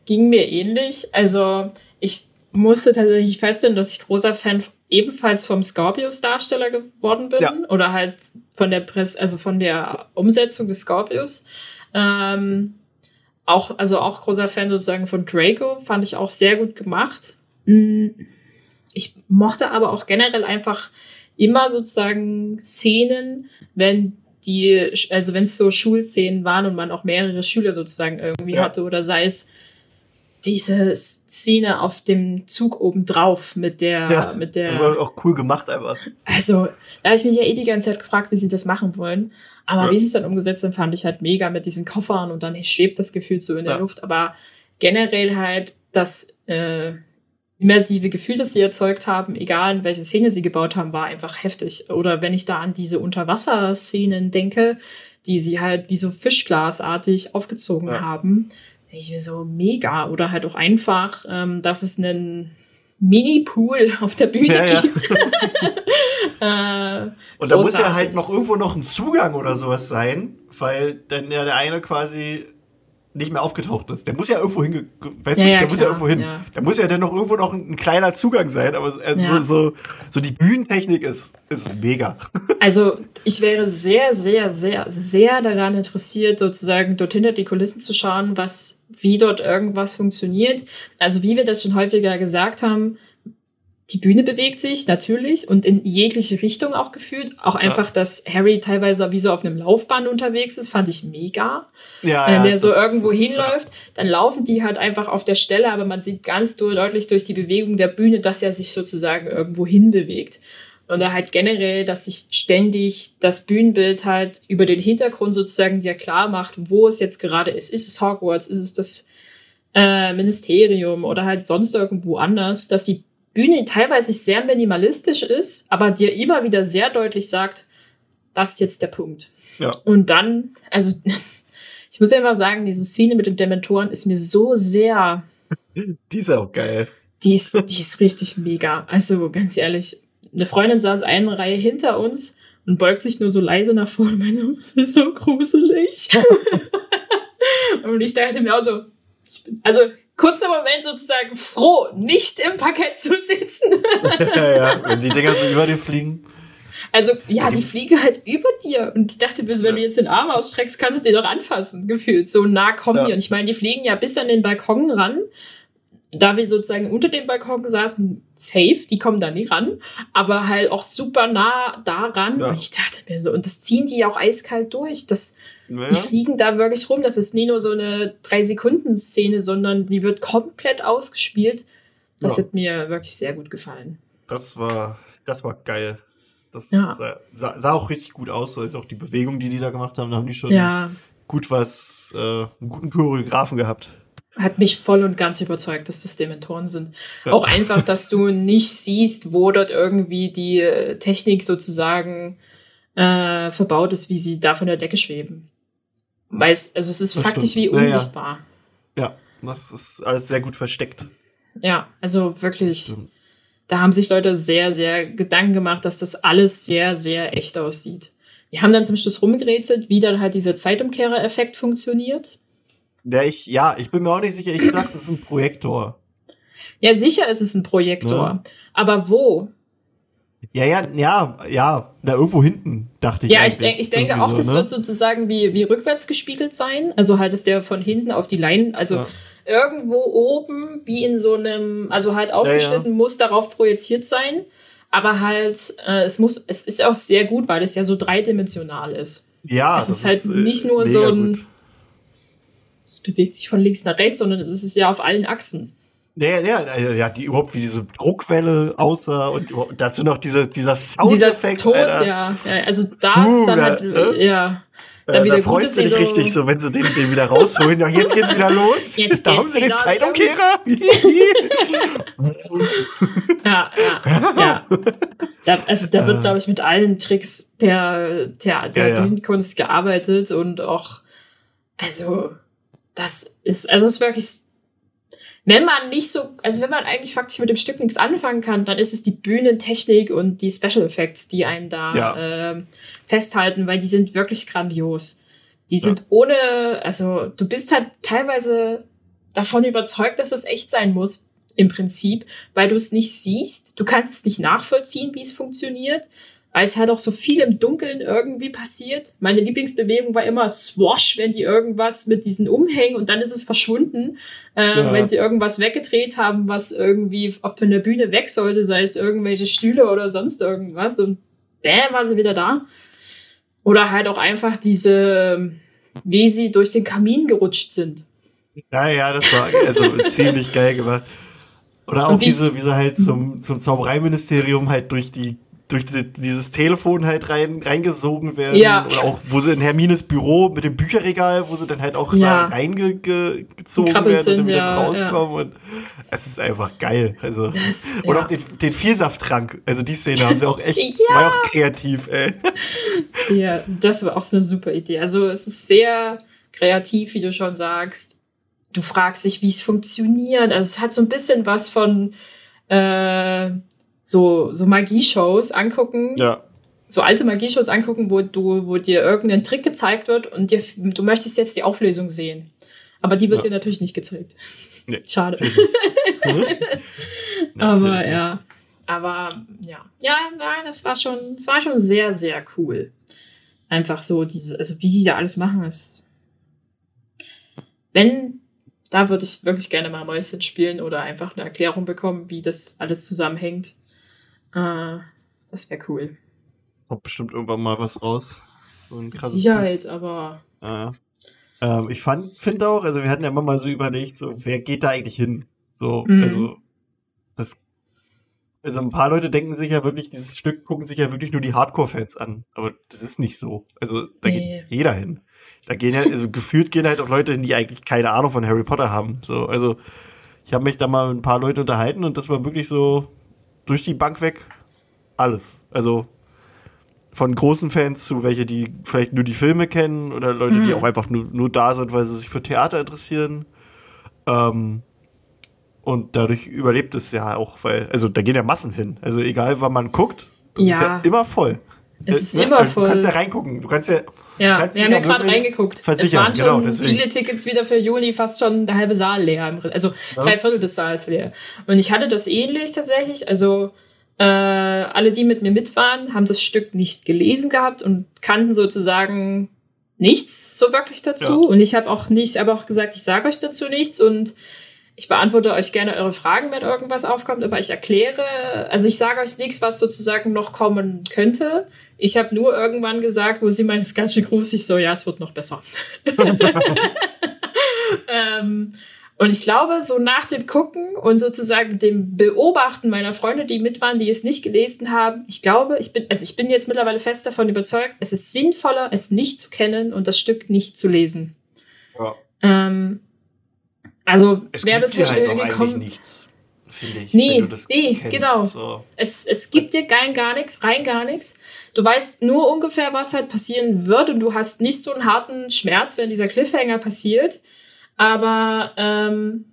Ging mir ähnlich. Also, ich musste tatsächlich feststellen, dass ich großer Fan ebenfalls vom Scorpius-Darsteller geworden bin. Ja. Oder halt von der Press, also von der Umsetzung des Scorpius. Ähm, auch, also auch großer Fan sozusagen von Draco, fand ich auch sehr gut gemacht. Mm, Ich mochte aber auch generell einfach immer sozusagen Szenen, wenn die, also wenn es so Schulszenen waren und man auch mehrere Schüler sozusagen irgendwie Ja. hatte oder sei es diese Szene auf dem Zug obendrauf mit der, mit der, war auch cool gemacht einfach. also, da habe ich mich ja eh die ganze Zeit gefragt, wie sie das machen wollen. Aber Ja. wie sie es dann umgesetzt haben, fand ich halt mega mit diesen Koffern und dann schwebt das Gefühl so in der Ja. Luft. Aber generell halt das äh, immersive Gefühl, das sie erzeugt haben, egal in welche Szene sie gebaut haben, war einfach heftig. Oder wenn ich da an diese Unterwasserszenen denke, die sie halt wie so Fischglasartig aufgezogen Ja. haben, ich mir so mega. Oder halt auch einfach, ähm, dass es einen Mini-Pool auf der Bühne Ja, ja. gibt. <laughs> äh, Und da muss ja halt noch irgendwo noch ein Zugang oder sowas sein, weil dann ja der eine quasi nicht mehr aufgetaucht ist. Der muss ja irgendwo hin, weißt Ja, du, der muss ja klar, irgendwo hin. Da muss ja dann noch irgendwo noch ein, ein kleiner Zugang sein, aber also so, so, so die Bühnentechnik ist, ist mega. <laughs> Also ich wäre sehr, sehr, sehr, sehr daran interessiert, sozusagen dort hinter die Kulissen zu schauen, was, wie dort irgendwas funktioniert. Also wie wir das schon häufiger gesagt haben, die Bühne bewegt sich natürlich und in jegliche Richtung auch gefühlt. Auch einfach, dass Harry teilweise wie so auf einem Laufbahn unterwegs ist, fand ich mega. Ja, Wenn ja, der so das irgendwo hinläuft, dann laufen die halt einfach auf der Stelle, aber man sieht ganz deutlich durch die Bewegung der Bühne, dass er sich sozusagen irgendwo hinbewegt. Und da halt generell, dass sich ständig das Bühnenbild halt über den Hintergrund sozusagen dir klar macht, wo es jetzt gerade ist. Ist es Hogwarts? Ist es das äh, Ministerium oder halt sonst irgendwo anders? Dass die Bühne teilweise sehr minimalistisch ist, aber dir immer wieder sehr deutlich sagt, das ist jetzt der Punkt. Ja. Und dann, also <laughs> ich muss mal sagen, diese Szene mit den Dementoren ist mir so sehr, Die ist auch geil. die ist, die ist richtig mega. Also ganz ehrlich, eine Freundin saß eine Reihe hinter uns und beugt sich nur so leise nach vorne und meinte so, <laughs> das ist so gruselig. <laughs> und ich dachte mir auch so, ich bin, also kurzer Moment sozusagen froh, nicht im Parkett zu sitzen. <laughs> ja, ja, wenn die Dinger so über dir fliegen. Also, ja, die fliegen halt über dir. Und ich dachte mir, so, wenn du jetzt den Arm ausstreckst, kannst du den doch anfassen, gefühlt. So nah kommen Ja. die. Und ich meine, die fliegen ja bis an den Balkon ran. Da wir sozusagen unter dem Balkon saßen, safe, die kommen da nie ran. Aber halt auch super nah daran. Ja. Und ich dachte mir so, und das ziehen die auch eiskalt durch. Das, Ja. Die fliegen da wirklich rum. Das ist nie nur so eine Drei-Sekunden-Szene, sondern die wird komplett ausgespielt. Das Ja. hat mir wirklich sehr gut gefallen. Das war, das war geil. Das Ja. sah, sah, sah auch richtig gut aus. Also auch die Bewegung, die die da gemacht haben, da haben die schon Ja, gut was, äh, einen guten Choreografen gehabt. Hat mich voll und ganz überzeugt, dass das Dementoren sind. Ja. Auch einfach, dass du nicht siehst, wo dort irgendwie die äh, Technik sozusagen äh, verbaut ist, wie sie da von der Decke schweben. Weil es, also es ist das faktisch stimmt. wie unsichtbar. Ja, ja. ja, das ist alles sehr gut versteckt. Ja, also wirklich. Da haben sich Leute sehr, sehr Gedanken gemacht, dass das alles sehr, sehr echt aussieht. Wir haben dann zum Schluss rumgerätselt, wie dann halt dieser Zeitumkehrer-Effekt funktioniert. Ja, ich, ja, ich bin mir auch nicht sicher. Ich sag, das ist ein Projektor. Ja, sicher ist es ein Projektor. Ne? Aber wo? Ja, ja, ja, ja, da irgendwo hinten, dachte ich. Ja, ich, denk, ich denke auch, so, das ne? wird sozusagen wie, wie rückwärts gespiegelt sein. Also halt, dass der von hinten auf die Leine, also ja. irgendwo oben, wie in so einem, also halt ausgeschnitten, ja, ja. muss darauf projiziert sein. Aber halt, äh, es muss, es ist auch sehr gut, weil es ja so dreidimensional ist. Ja, es ist halt ist, nicht nur so ein. Gut es bewegt sich von links nach rechts, sondern es ist ja auf allen Achsen. Ja, ja, ja, die überhaupt wie diese Druckwelle aussah und dazu noch diese, dieser Soundeffekt. Dieser Ton, ja, ja, also da ist dann halt, äh, ja. Dann wieder da freust du dich so richtig so, wenn sie den, den wieder rausholen. Ja, jetzt geht's wieder los. Jetzt da haben sie den Zeitumkehrer. <laughs> <laughs> ja, ja, ja. Da, also da wird, glaube ich, mit allen Tricks der, der, der ja, ja. Bühnenkunst gearbeitet und auch, also das ist, also es ist wirklich, wenn man nicht so, also wenn man eigentlich faktisch mit dem Stück nichts anfangen kann, dann ist es die Bühnentechnik und die Special Effects, die einen da ja. äh, festhalten, weil die sind wirklich grandios. Die sind ja. ohne, also du bist halt teilweise davon überzeugt, dass es echt sein muss, im Prinzip, weil du es nicht siehst, du kannst es nicht nachvollziehen, wie es funktioniert weil es halt auch so viel im Dunkeln irgendwie passiert. Meine Lieblingsbewegung war immer Swash, wenn die irgendwas mit diesen Umhängen und dann ist es verschwunden, äh, ja. wenn sie irgendwas weggedreht haben, was irgendwie von der Bühne weg sollte, sei es irgendwelche Stühle oder sonst irgendwas und bäm, war sie wieder da. Oder halt auch einfach diese, wie sie durch den Kamin gerutscht sind. Ja, ja, das war also <laughs> ziemlich geil gemacht. Oder auch wie sie, wie sie halt zum, zum Zaubereiministerium halt durch die durch die, dieses Telefon halt rein, reingesogen werden. Ja. Oder auch, wo sie in Hermines Büro mit dem Bücherregal, wo sie dann halt auch ja. reingezogen werden sind, und wieder ja, rauskommen. Ja. Und es ist einfach geil. Also, das, und auch den, den Vielsafttrank. Also die Szene haben sie auch echt, <laughs> ja. war auch kreativ, ey. <laughs> Ja, das war auch so eine super Idee. Also es ist sehr kreativ, wie du schon sagst. Du fragst dich, wie es funktioniert. Also es hat so ein bisschen was von äh, so, so Magieshows angucken. Ja. So alte Magieshows angucken, wo du, wo dir irgendein Trick gezeigt wird und dir, du möchtest jetzt die Auflösung sehen. Aber die wird ja. dir natürlich nicht gezeigt. Nee, <laughs> Schade. <laughs> Aber ja. Aber ja. Ja, das war schon, das war schon sehr, sehr cool. Einfach so diese, also wie die da alles machen, ist. Wenn, da würde ich wirklich gerne mal Mäuschen spielen oder einfach eine Erklärung bekommen, wie das alles zusammenhängt. Ah, das wäre cool. Kommt bestimmt irgendwann mal was raus. So Sicherheit, Bild. aber. Ja. Ähm, ich finde auch, also wir hatten ja immer mal so überlegt, so, wer geht da eigentlich hin? So, mhm. also, das. Also ein paar Leute denken sich ja wirklich, dieses Stück gucken sich ja wirklich nur die Hardcore-Fans an. Aber das ist nicht so. Also da nee. geht jeder hin. Da gehen ja, also gefühlt gehen halt auch Leute hin, die eigentlich keine Ahnung von Harry Potter haben. So, also ich habe mich da mal mit ein paar Leuten unterhalten und das war wirklich so, durch die Bank weg alles. Also von großen Fans zu welche, die vielleicht nur die Filme kennen oder Leute, mhm. die auch einfach nur, nur da sind, weil sie sich für Theater interessieren. Ähm, und dadurch überlebt es ja auch, weil, also da gehen ja Massen hin. Also egal, wann man guckt, das ja. ist ja immer voll. Es ist äh, immer also, voll. Du kannst ja reingucken. Du kannst ja. Ja, kannst wir haben ja gerade reingeguckt. Es waren schon genau, viele Tickets wieder für Juli, fast schon der halbe Saal leer. Also ja. drei Viertel des Saals leer. Und ich hatte das ähnlich tatsächlich. Also äh, alle, die mit mir mit waren, haben das Stück nicht gelesen gehabt und kannten sozusagen nichts so wirklich dazu. Ja. Und ich habe auch nicht, aber auch gesagt, ich sage euch dazu nichts und ich beantworte euch gerne eure Fragen, wenn irgendwas aufkommt, aber ich erkläre, also ich sage euch nichts, was sozusagen noch kommen könnte. Ich habe nur irgendwann gesagt, wo sie meint, es ist ganz schön gruselig, so ja, es wird noch besser. <laughs> ähm, und ich glaube, so nach dem Gucken und sozusagen dem Beobachten meiner Freunde, die mit waren, die es nicht gelesen haben, ich glaube, ich bin, also ich bin jetzt mittlerweile fest davon überzeugt, es ist sinnvoller, es nicht zu kennen und das Stück nicht zu lesen. Ja. Ähm, Also, Es wer gibt bis dir halt noch gekommen eigentlich nichts, finde ich. Nee, wenn du das nee, kennst, genau. So. Es, es gibt dir rein gar nichts, rein gar nichts. Du weißt nur ungefähr, was halt passieren wird und du hast nicht so einen harten Schmerz, wenn dieser Cliffhanger passiert. Aber ähm,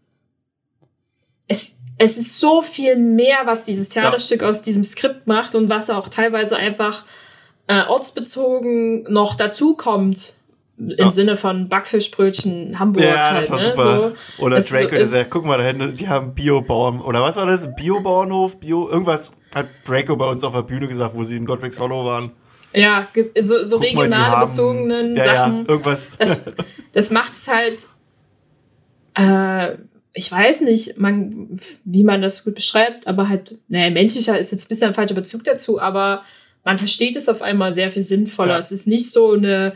es, es ist so viel mehr, was dieses Theaterstück aus diesem Skript macht und was auch teilweise einfach äh, ortsbezogen noch dazukommt. Im Ja. Sinne von Backfischbrötchen, Hamburg Ja, halt. das war ne? super. So. Oder Draco, so der sagt, guck mal da hinten, die haben Biobauern, oder was war das? Biobauernhof, Bio, irgendwas hat Draco bei uns auf der Bühne gesagt, wo sie in Godric's Hollow waren. Ja, so, so regional bezogenen ja, Sachen. Ja, irgendwas. Das, das macht es halt, äh, ich weiß nicht, man, wie man das gut beschreibt, aber halt, naja, menschlicher ist jetzt ein bisschen ein falscher Bezug dazu, aber man versteht es auf einmal sehr viel sinnvoller. Ja. Es ist nicht so eine,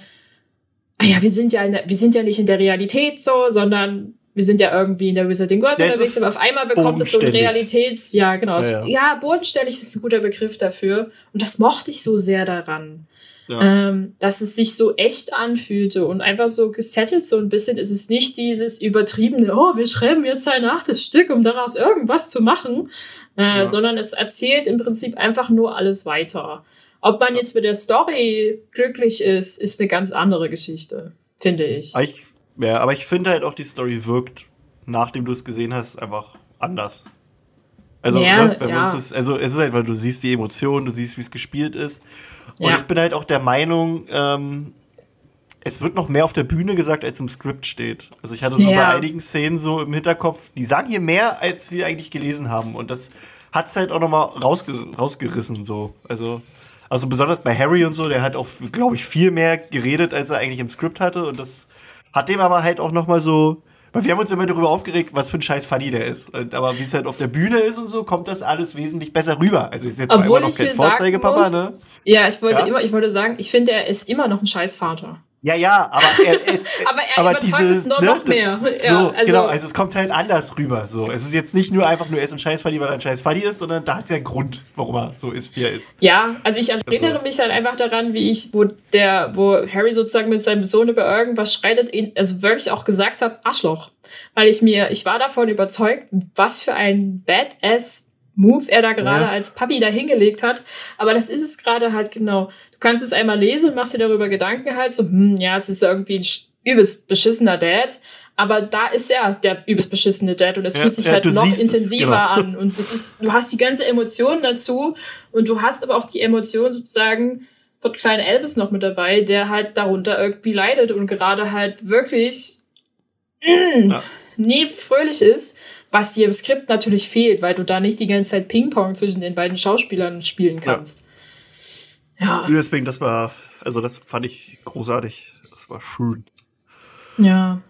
ja, wir sind ja, in der, wir sind ja nicht in der Realität so, sondern wir sind ja irgendwie in der Wizarding World Ja, es unterwegs, aber auf einmal bekommt es so ein. Realitäts, ja, genau. Ja, Ja, ja. bodenständig ist ein guter Begriff dafür. Und das mochte ich so sehr daran Ja. ähm, dass es sich so echt anfühlte und einfach so gesettelt so ein bisschen. Es ist nicht dieses übertriebene, oh, wir schreiben jetzt ein achtes Stück, um daraus irgendwas zu machen, äh, sondern es erzählt im Prinzip einfach nur alles weiter. Ob man jetzt mit der Story glücklich ist, ist eine ganz andere Geschichte, finde ich. Aber ich, ja, aber ich finde halt auch, die Story wirkt, nachdem du es gesehen hast, einfach anders. Also, Ja, ne, ja. uns das, also es ist halt, weil du siehst die Emotionen, du siehst, wie es gespielt ist. Und Ja. ich bin halt auch der Meinung, ähm, es wird noch mehr auf der Bühne gesagt, als im Skript steht. Also ich hatte so bei einigen Szenen so im Hinterkopf, die sagen hier mehr, als wir eigentlich gelesen haben. Und das hat es halt auch noch mal rausge rausgerissen. So. Also, also besonders bei Harry und so, der hat auch, glaube ich, viel mehr geredet, als er eigentlich im Skript hatte. Und das hat dem aber halt auch noch mal so. Weil wir haben uns immer darüber aufgeregt, was für ein scheiß Funny der ist. Und, aber wie es halt auf der Bühne ist und so, kommt das alles wesentlich besser rüber. Also ist jetzt Obwohl immer noch kein Vorzeigepapa, ne? ja, ich wollte Ja? immer, ich wollte sagen, ich finde, er ist immer noch ein scheiß Vater. Ja, ja, aber er <laughs> ist. Aber er überzeugt es nur noch mehr. so, Ja, also- genau, also es kommt halt anders rüber. So. Es ist jetzt nicht nur einfach nur, er ist ein scheiß Fuddy, weil er ein scheiß Fuddy ist, sondern da hat es ja einen Grund, warum er so ist, wie er ist. Ja, also ich erinnere mich halt einfach daran, wie ich, wo der, wo Harry sozusagen mit seinem Sohn über irgendwas schreitet, ihn, also wirklich auch gesagt habe, Arschloch. Weil ich mir, ich war davon überzeugt, was für ein Badass Move er da gerade Ja. als Papi da hingelegt hat. Aber das ist es gerade halt genau. Du kannst es einmal lesen und machst dir darüber Gedanken halt so, hm, ja, es ist irgendwie ein übelst beschissener Dad. Aber da ist er der übelst beschissene Dad und es Ja, fühlt sich ja, halt noch siehst es, intensiver genau. an. Und das ist, du hast die ganze Emotion dazu und du hast aber auch die Emotion sozusagen von kleinen Elvis noch mit dabei, der halt darunter irgendwie leidet und gerade halt wirklich mm, Ja. nie fröhlich ist, was dir im Skript natürlich fehlt, weil du da nicht die ganze Zeit Ping-Pong zwischen den beiden Schauspielern spielen kannst. Ja, Deswegen, das war, also das fand ich großartig. Das war schön. ja.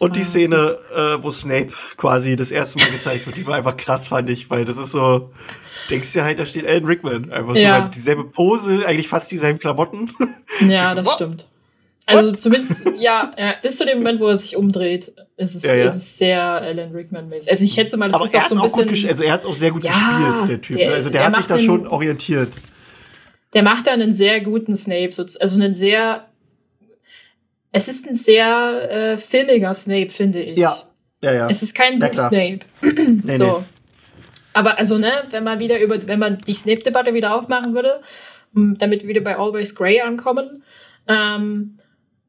Und die Szene, äh, wo Snape quasi das erste Mal gezeigt wird, die war einfach krass, fand ich, weil das ist so, denkst dir halt, da steht Alan Rickman. Einfach so Ja. halt dieselbe Pose, eigentlich fast dieselben Klamotten. Ja, <laughs> so, das what? stimmt. Also zumindest, ja, bis zu dem Moment, wo er sich umdreht, ist es, Ja, ja. ist es sehr Alan Rickman-mäßig. Also ich schätze mal, das Aber ist auch so ein gut, bisschen. also er hat auch sehr gut Ja, gespielt, der Typ. der- also der, der hat sich da schon orientiert. Der macht da einen sehr guten Snape, so- also einen sehr. Es ist ein sehr äh, filmiger Snape, finde ich. Ja, ja, ja. Es ist kein Ja, klar. Buch-Snape. <clears throat> Nee, so. Aber also, ne, wenn man wieder über, wenn man die Snape-Debatte wieder aufmachen würde, damit wir wieder bei Always Grey ankommen, ähm,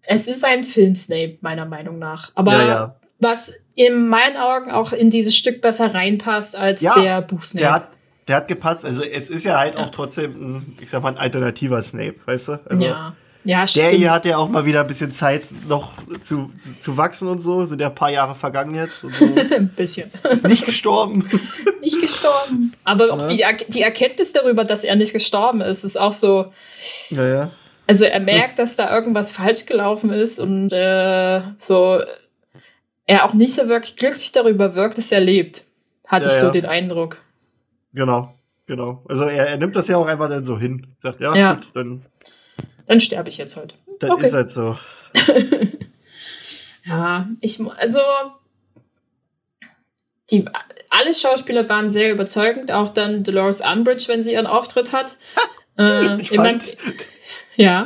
es ist ein Film-Snape, meiner Meinung nach. Aber Ja, ja. was in meinen Augen auch in dieses Stück besser reinpasst als Ja, der Buch-Snape. Der hat, der hat gepasst. Also es ist ja halt auch trotzdem ein, ich sag mal, ein alternativer Snape, weißt du? Also ja. Ja, der hier hat ja auch mal wieder ein bisschen Zeit, noch zu, zu, zu wachsen und so. Sind ja ein paar Jahre vergangen jetzt. So. <laughs> ein bisschen. ist nicht gestorben. <laughs> nicht gestorben. Aber auch Ja. die, die Erkenntnis darüber, dass er nicht gestorben ist, ist auch so. ja, ja. Also er merkt, dass da irgendwas falsch gelaufen ist und äh, so er auch nicht so wirklich glücklich darüber wirkt, dass er lebt. Hatte Ja, ich so ja. den Eindruck. Genau, genau. Also er, er nimmt das ja auch einfach dann so hin. Sagt, ja, Ja. gut, dann, Dann sterbe ich jetzt halt. dann Okay. ist halt so. <laughs> Ja, ich also die alle Schauspieler waren sehr überzeugend, auch dann Dolores Umbridge, wenn sie ihren Auftritt hat. <laughs> äh, Ich fand, ja.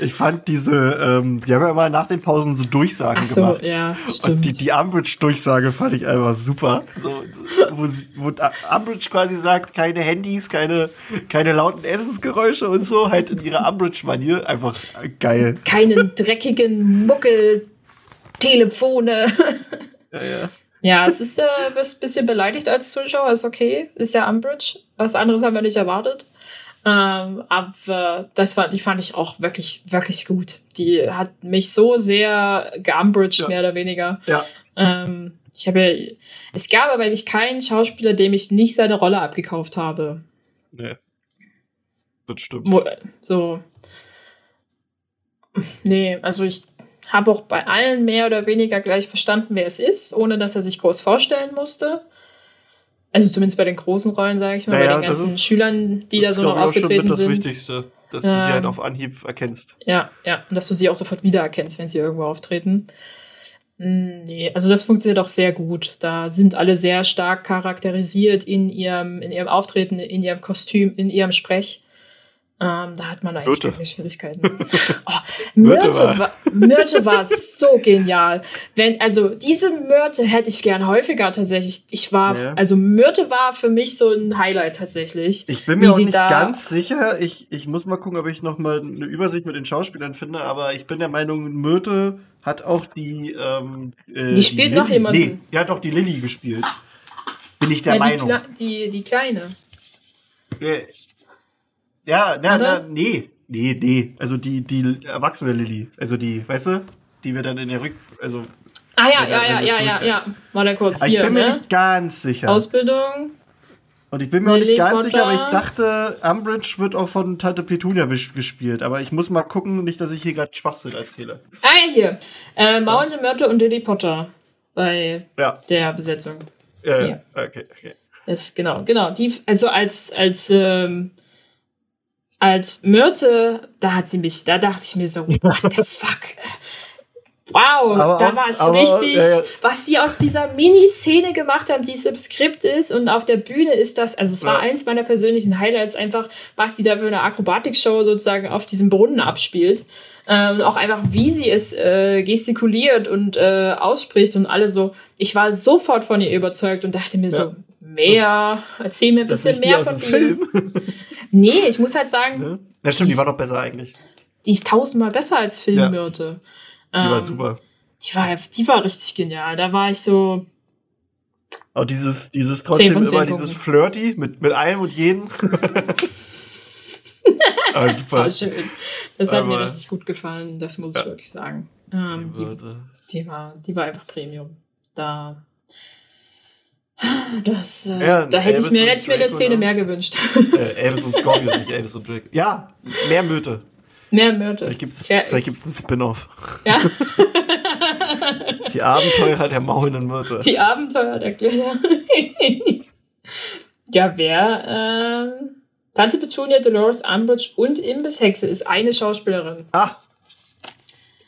Ich fand diese, ähm, die haben ja immer nach den Pausen so Durchsagen Ach so, gemacht. ja, Und stimmt. die, die Umbridge-Durchsage fand ich einfach super. So, wo, wo Umbridge quasi sagt, keine Handys, keine, keine lauten Essensgeräusche und so, halt in ihrer Umbridge-Manier. Einfach geil. Keinen dreckigen Muckel-Telefone. Ja, ja. Ja, es ist, äh, wirst ein bisschen beleidigt als Zuschauer, ist okay. Ist ja Umbridge. Was anderes haben wir nicht erwartet. Ähm, aber das war, die fand ich auch wirklich, wirklich gut. Die hat mich so sehr geumbridged, Ja. mehr oder weniger. Ja, Ähm, ich habe, es gab aber eigentlich keinen Schauspieler, dem ich nicht seine Rolle abgekauft habe. nee. Das stimmt. So. Nee, also ich habe auch bei allen mehr oder weniger gleich verstanden, wer es ist, ohne dass er sich groß vorstellen musste. Also zumindest bei den großen Rollen, sage ich mal, Naja, bei den das ganzen ist- Schülern, die da das so ist, noch glaub ich, auch schon mit aufgetreten das sind. Wichtigste, dass du die Ähm, halt auf Anhieb erkennst. Ja, ja. Und dass du sie auch sofort wiedererkennst, wenn sie irgendwo auftreten. Mm, Nee, also das funktioniert auch sehr gut. Da sind alle sehr stark charakterisiert in ihrem, in ihrem Auftreten, in ihrem Kostüm, in ihrem Sprech. Ähm, da hat man eigentlich Schwierigkeiten. <laughs> Oh, Myrte, war- Myrte war so genial. Wenn, also diese Myrte hätte ich gern häufiger tatsächlich. Ich war, Ja. also Myrte war für mich so ein Highlight tatsächlich. Ich bin mir auch nicht ganz sicher. Ich, ich muss mal gucken, ob ich noch mal eine Übersicht mit den Schauspielern finde. Aber ich bin der Meinung, Myrte hat auch die. Ähm, äh, Die spielt noch Lilly- jemanden. Nee, die hat auch die Lilly gespielt. Bin ich der ja, die, Meinung. Kle- die, die Kleine. Äh, Ja, na, na, nee. Nee, nee. Also die, die erwachsene Lilly. Also die, weißt du, die wir dann in der Rück. Also. Ah ja, ja, ja, ja, ja, ja. War der kurz ich hier, bin mir ne? nicht ganz sicher. Ausbildung. Und ich bin mir auch Lily nicht ganz sicher, aber ich Potter. dachte, Umbridge wird auch von Tante Petunia gespielt. Aber ich muss mal gucken, nicht, dass ich hier gerade Schwachsinn erzähle. Ah ja, hier. Äh, Maulende Myrte und Lily Potter bei Ja, der Besetzung. äh, Ja. okay, okay. Ist, genau, genau. Die, also als, als, ähm, als Myrte, da hat sie mich, da dachte ich mir so, what the fuck? Wow, Aber da aus- war ich aber, richtig, äh, was sie aus dieser Mini-Szene gemacht haben, die es im Skript ist und auf der Bühne ist das, also es war Ja. eins meiner persönlichen Highlights einfach, was die da für eine Akrobatikshow sozusagen auf diesem Brunnen abspielt. Äh, Und auch einfach, wie sie es äh, gestikuliert und äh, ausspricht und alle so. Ich war sofort von ihr überzeugt und dachte mir so, mehr, erzähl mir ein bisschen mehr von dem. Film. <laughs> Nee, ich muss halt sagen, ne? Ja, stimmt, die war doch besser eigentlich. die ist tausendmal besser als Filmmyrte. Die war Ähm, super. Die war, die war richtig genial. Da war ich so, Aber dieses, dieses trotzdem von zehn immer dieses Flirty mit, mit allem und jedem. <laughs> Aber das war super. schön. Das hat mir Aber- richtig gut gefallen, das muss ich Ja. wirklich sagen. Ähm, Die die, die, war, die war einfach Premium. Da. Das, äh, Ja, da hätte ich mir, hätte ich mir eine Draco, Szene ne? mehr gewünscht. Äh, Elvis und Scorpius, nicht Elvis und Drake. Ja, mehr Mythe. mehr Myrte. Vielleicht gibt's, Ja. vielleicht gibt's einen Spin-off. Ja, <laughs> Die Abenteurer der maulenden Myrte. die Abenteuer der Kinder. <laughs> ja, wer? Ähm, Tante Petunia, Dolores Umbridge und Imbisshexe ist eine Schauspielerin. Ah!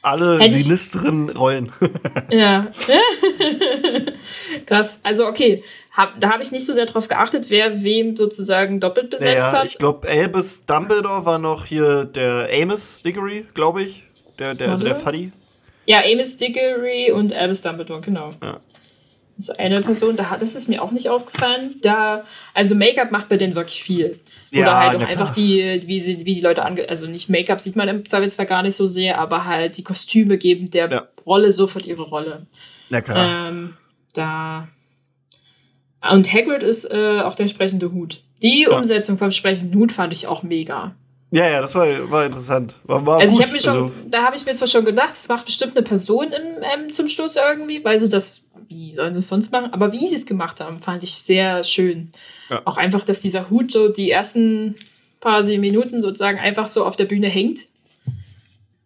Alle Hätte ich- sinisteren Rollen. <laughs> Ja. <laughs> Krass. Also, okay. Hab, da habe ich nicht so sehr drauf geachtet, wer wem sozusagen doppelt besetzt Naja, hat. ich glaube, Albus Dumbledore war noch hier der Amos Diggory, glaube ich. Der, der, also der. Fuddy. Ja, Amos Diggory und Albus Dumbledore, genau. Ja. Das ist eine Person, da hat, das ist mir auch nicht aufgefallen. Da, also Make-up macht bei denen wirklich viel. Oder Ja, halt auch einfach klar. die, wie, sie, wie die Leute ange... Also nicht Make-up sieht man im Zweifelsfall gar nicht so sehr, aber halt die Kostüme geben der Ja. Rolle sofort ihre Rolle. Na klar. Ähm, da. Und Hagrid ist äh, auch der sprechende Hut. Die Ja. Umsetzung vom sprechenden Hut fand ich auch mega. Ja, ja, das war, war interessant. War, war Also gut. ich habe mir schon, Also, da habe ich mir zwar schon gedacht, es macht bestimmt eine Person im, ähm, zum Schluss irgendwie, weil sie das, wie sollen sie es sonst machen? Aber wie sie es gemacht haben, fand ich sehr schön. Ja. Auch einfach, dass dieser Hut so die ersten paar Minuten sozusagen einfach so auf der Bühne hängt.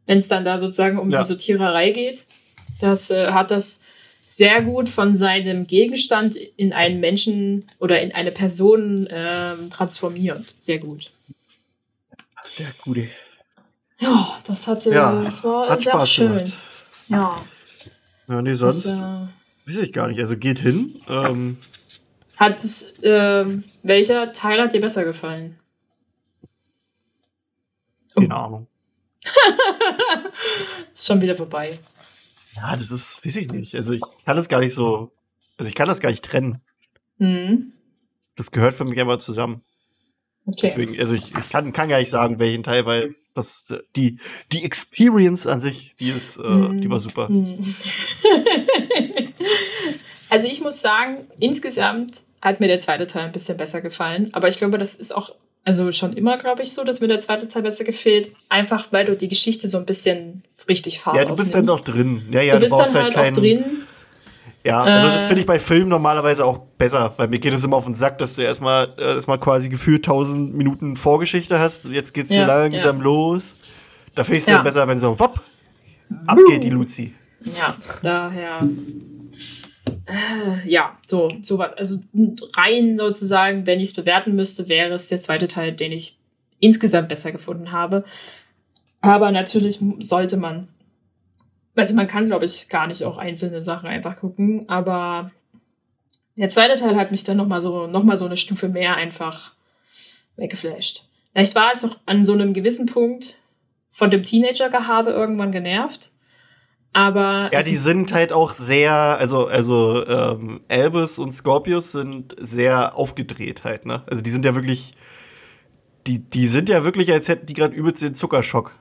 Wenn es dann da sozusagen um Ja. die Sortiererei geht. Das äh, hat das sehr gut von seinem Gegenstand in einen Menschen oder in eine Person ähm, transformiert. Sehr gut. Der Gute. Ja, das hatte, Ja, das war hat sehr Spaß schön. gemacht. Ja, Ja, nee, das, sonst äh, weiß ich gar nicht. Also geht hin. Ähm, hat es, ähm, welcher Teil hat dir besser gefallen? Oh. keine Ahnung. <laughs> ist schon wieder vorbei. Ja, das ist, weiß ich nicht. Also ich kann das gar nicht so, also ich kann das gar nicht trennen. Mhm. Das gehört für mich einfach zusammen. Okay. Deswegen, also ich, ich kann, kann gar nicht sagen, welchen Teil, weil das die die Experience an sich, die ist, äh, die war super. Mhm. <laughs> also ich muss sagen, insgesamt hat mir der zweite Teil ein bisschen besser gefallen. Aber ich glaube, das ist auch, also schon immer, glaube ich, so, dass mir der zweite Teil besser gefällt. Einfach weil du die Geschichte so ein bisschen richtig Farbe Ja, du bist dann doch drin. Ja, ja, du bist brauchst dann halt, keinen, auch drin. Ja, also das Äh. finde ich bei Filmen normalerweise auch besser, weil mir geht es immer auf den Sack, dass du erstmal äh, erstmal quasi gefühlt 1000 Minuten Vorgeschichte hast. Jetzt geht's hier Ja, langsam los. Da finde ich es Ja. dann besser, wenn so wopp, ab geht die Luzi. Ja, daher. Äh, ja, so, so was. Also rein sozusagen, wenn ich es bewerten müsste, wäre es der zweite Teil, den ich insgesamt besser gefunden habe. Aber natürlich sollte man. Also man kann, glaube ich, gar nicht auch einzelne Sachen einfach gucken, aber der zweite Teil hat mich dann nochmal so, noch mal so eine Stufe mehr einfach weggeflasht. Vielleicht war ich auch an so einem gewissen Punkt von dem Teenager-Gehabe irgendwann genervt. Aber Ja, es die sind halt auch sehr, also, also ähm, Albus und Scorpius sind sehr aufgedreht halt, ne? Also die sind ja wirklich, die, die sind ja wirklich, als hätten die gerade übelst den Zuckerschock,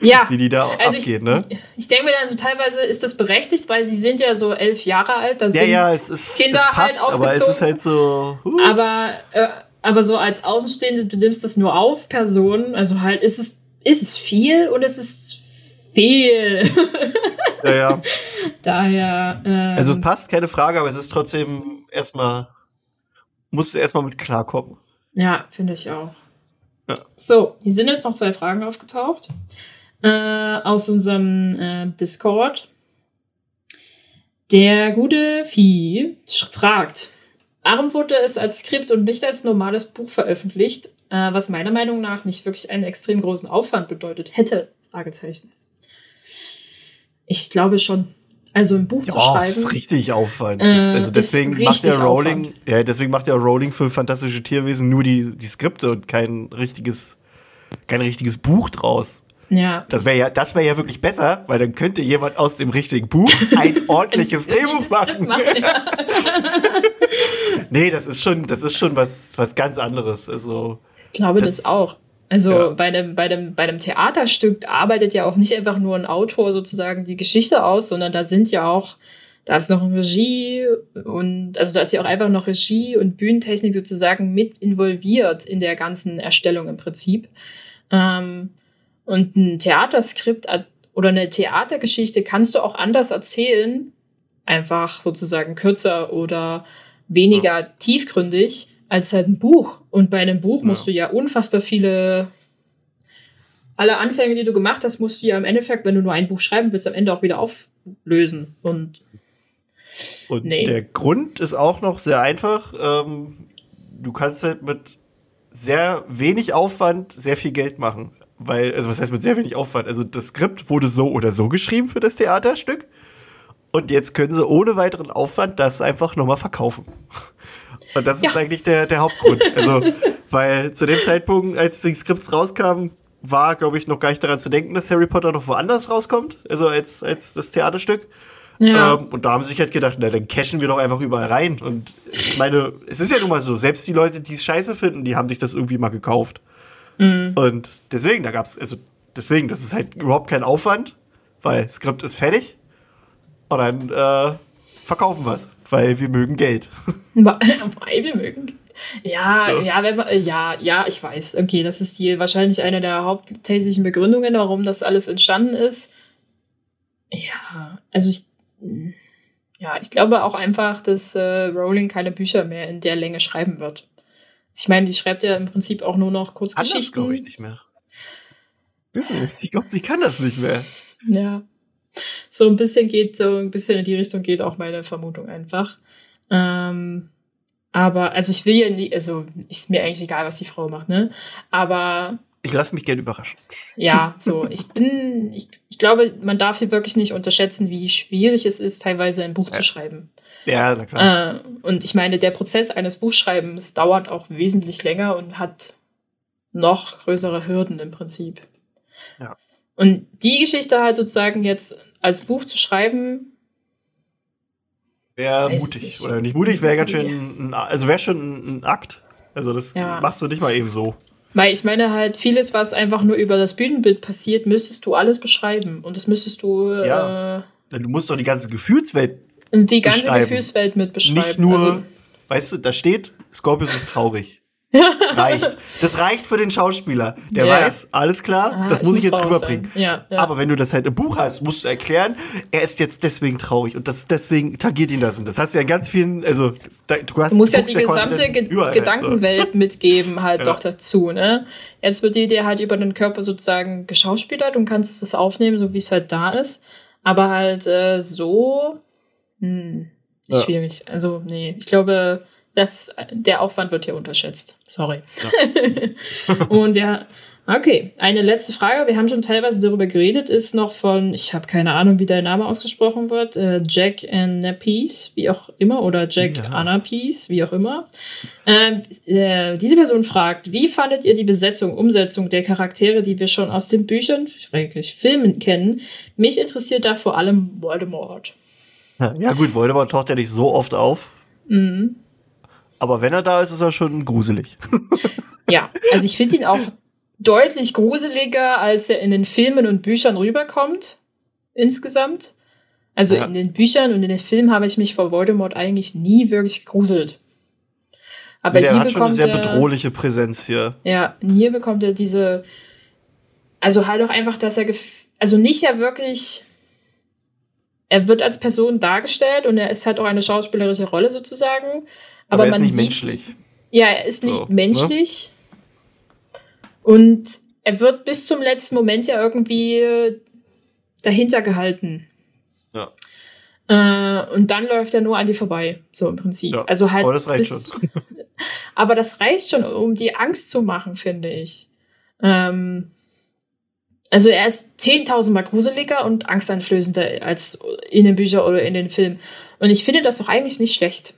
ja, wie die da also ich, abgehen, ne? ich denke mir also teilweise ist das berechtigt, weil sie sind ja so elf Jahre alt. Da Ja, sind ja, es ist, Kinder es halt passt, aber es ist aufgezogen. halt so, huh. aber, äh, aber so als Außenstehende, du nimmst das nur auf, Personen, also halt ist es, ist es viel und es ist viel. <laughs> ja, ja. Daher. Ähm, Also es passt, keine Frage, aber es ist trotzdem erstmal, musst du erstmal mit klarkommen. Ja, finde ich auch. Ja. So, hier sind jetzt noch zwei Fragen aufgetaucht. Äh, aus unserem äh, Discord. Der gute Vieh fragt, warum wurde es als Skript und nicht als normales Buch veröffentlicht, äh, was meiner Meinung nach nicht wirklich einen extrem großen Aufwand bedeutet hätte? Fragezeichen. Ich glaube schon. Also ein Buch Ja, zu schreiben. das ist richtig Aufwand. Äh, also deswegen macht der Rowling, Aufwand. ja, deswegen macht der Rowling für fantastische Tierwesen nur die, die Skripte und kein richtiges, kein richtiges Buch draus. Ja. Das wäre ja, das wäre ja wirklich besser, weil dann könnte jemand aus dem richtigen Buch ein <laughs> ordentliches Drehbuch <laughs> Skript machen. ja. <laughs> nee, das ist schon, das ist schon was, was ganz anderes. Also, Ich glaube das, Das- auch. Also ja. bei, dem, bei, dem, bei dem Theaterstück arbeitet ja auch nicht einfach nur ein Autor sozusagen die Geschichte aus, sondern da sind ja auch, da ist noch ein Regie und also da ist ja auch einfach noch Regie und Bühnentechnik sozusagen mit involviert in der ganzen Erstellung im Prinzip. Ähm, und ein Theaterskript oder eine Theatergeschichte kannst du auch anders erzählen, einfach sozusagen kürzer oder weniger tiefgründig als halt ein Buch. Und bei einem Buch Ja. musst du ja unfassbar viele, alle Anfänge, die du gemacht hast, musst du ja im Endeffekt, wenn du nur ein Buch schreiben willst, am Ende auch wieder auflösen. Und und Nee. der Grund ist auch noch sehr einfach. Ähm, du kannst halt mit sehr wenig Aufwand sehr viel Geld machen. Weil, also was heißt mit sehr wenig Aufwand? Also das Skript wurde so oder so geschrieben für das Theaterstück. Und jetzt können sie ohne weiteren Aufwand das einfach nochmal verkaufen. Und das ist Ja. eigentlich der, der Hauptgrund. Also, weil zu dem Zeitpunkt, als die Skripts rauskamen, war, glaube ich, noch gar nicht daran zu denken, dass Harry Potter noch woanders rauskommt. Also als, als das Theaterstück. ja, Ähm, und da haben sie sich halt gedacht, na, dann cashen wir doch einfach überall rein. Und ich meine, es ist ja nun mal so, selbst die Leute, die es scheiße finden, die haben sich das irgendwie mal gekauft. Mhm. Und deswegen, da gab's, also deswegen, das ist halt überhaupt kein Aufwand, weil das Skript ist fertig. Und dann äh, verkaufen wir's, weil wir mögen Geld. <laughs> <laughs> weil wir mögen. Ja, So. ja, wenn man, ja, ja, ich weiß. Okay, das ist die wahrscheinlich eine der hauptsächlichen Begründungen, warum das alles entstanden ist. Ja, also ich, ja, ich glaube auch einfach, dass äh, Rowling keine Bücher mehr in der Länge schreiben wird. Ich meine, die schreibt ja im Prinzip auch nur noch Kann das, Kurzgeschichten. glaube ich, nicht mehr. Wissen nicht. Ich glaube, die kann das nicht mehr. Ja. So ein bisschen geht, so ein bisschen in die Richtung geht auch meine Vermutung einfach. Ähm, aber, also ich will ja nie, also ist mir eigentlich egal, was die Frau macht, ne? Aber Ich lasse mich gerne überraschen. ja, so, ich bin, ich, ich glaube, man darf hier wirklich nicht unterschätzen, wie schwierig es ist, teilweise ein Buch Ja. zu schreiben. Ja, na klar. Äh, und ich meine, der Prozess eines Buchschreibens dauert auch wesentlich länger und hat noch größere Hürden im Prinzip. Ja. Und die Geschichte halt sozusagen jetzt als Buch zu schreiben, Wäre mutig. nicht. Oder nicht mutig, wäre ganz schön, ein, also wäre schon ein, Akt. Also das Ja. machst du nicht mal eben so. weil ich meine halt, vieles, was einfach nur über das Bühnenbild passiert, müsstest du alles beschreiben. Und das müsstest du Ja. äh, Du musst doch die ganze Gefühlswelt die ganze. Gefühlswelt mit beschreiben. nicht nur, Also, weißt du, da steht, Scorpius ist traurig. <laughs> reicht. Das reicht für den Schauspieler. Der Ja. weiß, alles klar, ah, das muss ich jetzt rüberbringen. Ja, ja. Aber wenn du das halt im Buch hast, musst du erklären, er ist jetzt deswegen traurig und das deswegen tangiert ihn das. Und das hast du ja in ganz vielen, also da, du hast Du musst ja die gesamte Ge überall, Gedankenwelt mitgeben, halt Ja. doch dazu, ne? Jetzt wird die dir halt über den Körper sozusagen geschauspielert und kannst es aufnehmen, so wie es halt da ist. Aber halt äh, so, hm, ist Ja. schwierig. Also, nee, ich glaube, das, der Aufwand wird hier unterschätzt. Sorry. <laughs> und ja, okay, eine letzte Frage. Wir haben schon teilweise darüber geredet, ist noch von, ich habe keine Ahnung, wie der Name ausgesprochen wird, äh, Jack Anapis, wie auch immer, oder Jack Ja. Anapis, wie auch immer. Ähm, äh, diese Person fragt, wie fandet ihr die Besetzung, Umsetzung der Charaktere, die wir schon aus den Büchern, schrecklich, Filmen kennen? Mich interessiert da vor allem Voldemort. <laughs> Ja, gut, Voldemort taucht ja nicht so oft auf. Mhm. Aber wenn er da ist, ist er schon gruselig. <laughs> Ja, also ich finde ihn auch deutlich gruseliger, als er in den Filmen und Büchern rüberkommt. Insgesamt. Also Ja. in den Büchern und in den Filmen habe ich mich vor Voldemort eigentlich nie wirklich gegruselt. Aber der hier hat schon eine sehr bedrohliche Präsenz hier. Ja, und hier bekommt er diese, also halt auch einfach, dass er, also nicht ja wirklich, er wird als Person dargestellt und er ist halt auch eine schauspielerische Rolle sozusagen. Aber, Aber, er ist man nicht sieht, menschlich. ja, er ist nicht So, ne? menschlich. Und er wird bis zum letzten Moment ja irgendwie äh, dahinter gehalten. Ja. Äh, und dann läuft er nur an die vorbei, so im Prinzip. Ja, Also halt aber das reicht bis, <laughs> aber das reicht schon, um die Angst zu machen, finde ich. Ähm, also er ist 10.000 Mal gruseliger und angsteinflößender als in den Büchern oder in den Filmen. Und ich finde das doch eigentlich nicht schlecht.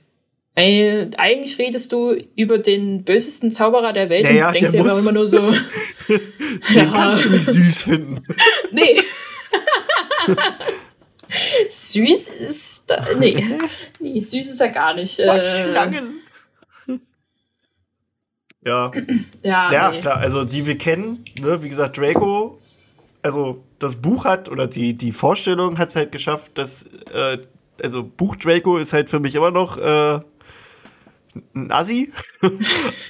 Ey, eigentlich redest du über den bösesten Zauberer der Welt Naja, und denkst dir immer nur so, <laughs> <laughs> Den kannst du nicht süß finden. <laughs> nee. süß ist, da, nee. nee, süß ist er gar nicht. Äh, Schlangen. Ja, Ja, ja nee. klar, also die wir kennen, ne, wie gesagt, Draco, also das Buch hat, oder die, die Vorstellung hat es halt geschafft, dass, äh, also Buch Draco ist halt für mich immer noch äh, ein Assi, <laughs>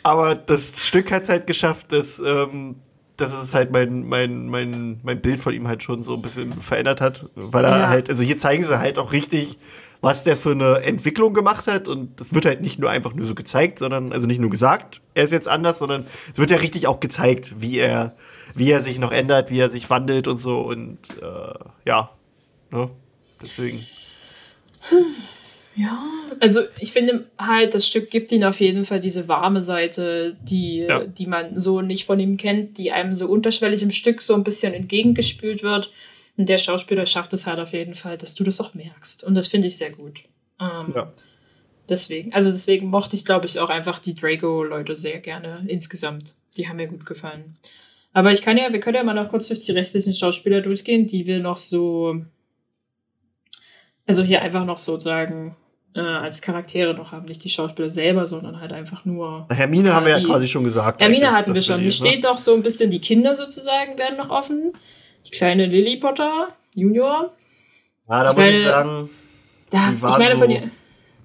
aber das Stück hat es halt geschafft, dass, ähm, dass es halt mein, mein, mein, mein Bild von ihm halt schon so ein bisschen verändert hat, weil er Ja. halt, also hier zeigen sie halt auch richtig, was der für eine Entwicklung gemacht hat und das wird halt nicht nur einfach nur so gezeigt, sondern, also nicht nur gesagt, er ist jetzt anders, sondern es wird ja richtig auch gezeigt, wie er, wie er sich noch ändert, wie er sich wandelt und so und äh, ja, ne? deswegen. Ja, also ich finde halt, das Stück gibt ihm auf jeden Fall diese warme Seite, die, Ja. die man so nicht von ihm kennt, die einem so unterschwellig im Stück so ein bisschen entgegengespült wird. Und der Schauspieler schafft es halt auf jeden Fall, dass du das auch merkst. Und das finde ich sehr gut. Ähm, Ja. Deswegen, also deswegen mochte ich, glaube ich, auch einfach die Draco-Leute sehr gerne insgesamt. Die haben mir gut gefallen. Aber ich kann ja, wir können ja mal noch kurz durch die restlichen Schauspieler durchgehen, die wir noch so, also hier einfach noch sozusagen äh, als Charaktere noch haben. Nicht die Schauspieler selber, sondern halt einfach nur. Hermine haben wir ja quasi schon gesagt. Hermine hatten wir schon. Hier steht doch so ein bisschen, die Kinder sozusagen werden noch offen. Die kleine Lily Potter, Junior. Ja, da ich muss ich meine, sagen, Da, Die ich meine, so- von die,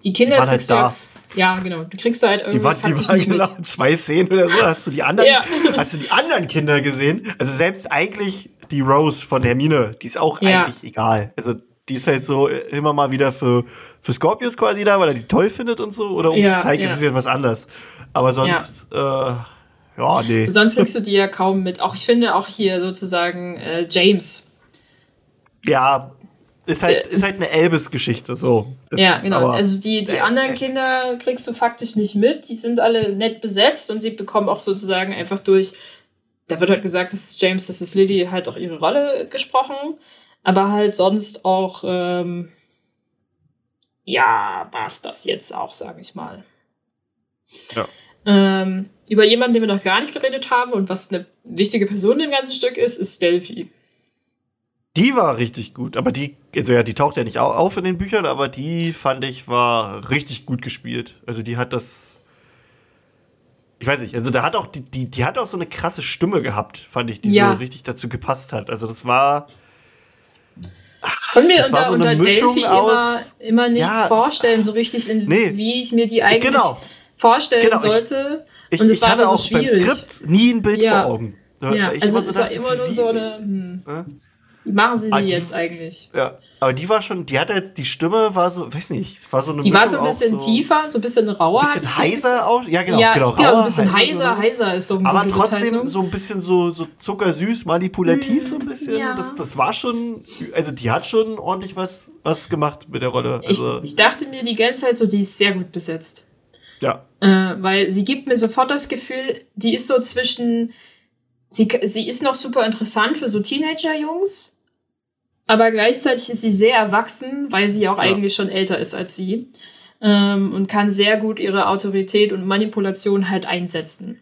die Kinder die halt kriegst du ja, da. Ja, genau. Die kriegst du halt irgendwie Die waren, die waren nicht mit. genau zwei Szenen oder so. Hast du die anderen, Ja. hast du die anderen Kinder gesehen? Also selbst eigentlich die Rose von Hermine, die ist auch Ja. eigentlich egal. Also die ist halt so immer mal wieder für, für Scorpius quasi da, weil er die toll findet und so. Oder um Ja, zu zeigen, ja. es ist jetzt was anderes. Aber sonst, äh, ja, nee. Sonst kriegst du die ja kaum mit. Auch ich finde auch hier sozusagen äh, James. Ja, ist halt, Äh, ist halt eine Elbes-Geschichte, so. Das ja, genau. Also die, die äh, anderen äh. Kinder kriegst du faktisch nicht mit. Die sind alle nett besetzt und sie bekommen auch sozusagen einfach durch. Da wird halt gesagt, das ist James, das ist Lily, halt auch ihre Rolle gesprochen. Aber halt sonst auch, ähm, ja, war es das jetzt auch, sage ich mal. Ja. Ähm, über jemanden, den wir noch gar nicht geredet haben und was eine wichtige Person im ganzen Stück ist, ist Delphi. Die war richtig gut, aber die, also ja, die taucht ja nicht auf in den Büchern, aber die fand ich war richtig gut gespielt. Also die hat das, ich weiß nicht, also da hat auch die, die, die hat auch so eine krasse Stimme gehabt, fand ich, die ja. so richtig dazu gepasst hat. Also das war, ich konnte mir unter, so unter Delphi immer, immer nichts ja, vorstellen, so richtig, in, nee, wie ich mir die eigentlich genau, vorstellen genau, sollte. Ich, und es war hatte auch so beim Skript nie ein Bild ja. vor Augen. Ja, also es war immer nur so eine. Hm. Machen sie die, ah, die, jetzt eigentlich? Ja, aber die war schon, die hatte jetzt, die Stimme war so, weiß nicht, war so eine Die Mischung war so ein bisschen so tiefer, so ein bisschen rauer. Ein bisschen heiser auch, ja genau, ja, genau, genau, rauer, ein bisschen heiser, heiser ist so ein Aber trotzdem so ein bisschen so, so zuckersüß, manipulativ mm, so ein bisschen. Ja. Das, das war schon, also die hat schon ordentlich was, was gemacht mit der Rolle. Also, ich, ich dachte mir die ganze Zeit so, die ist sehr gut besetzt. Ja. Äh, weil sie gibt mir sofort das Gefühl, die ist so zwischen, sie, sie ist noch super interessant für so Teenager-Jungs aber gleichzeitig ist sie sehr erwachsen, weil sie auch ja. eigentlich schon älter ist als sie ähm, und kann sehr gut ihre Autorität und Manipulation halt einsetzen.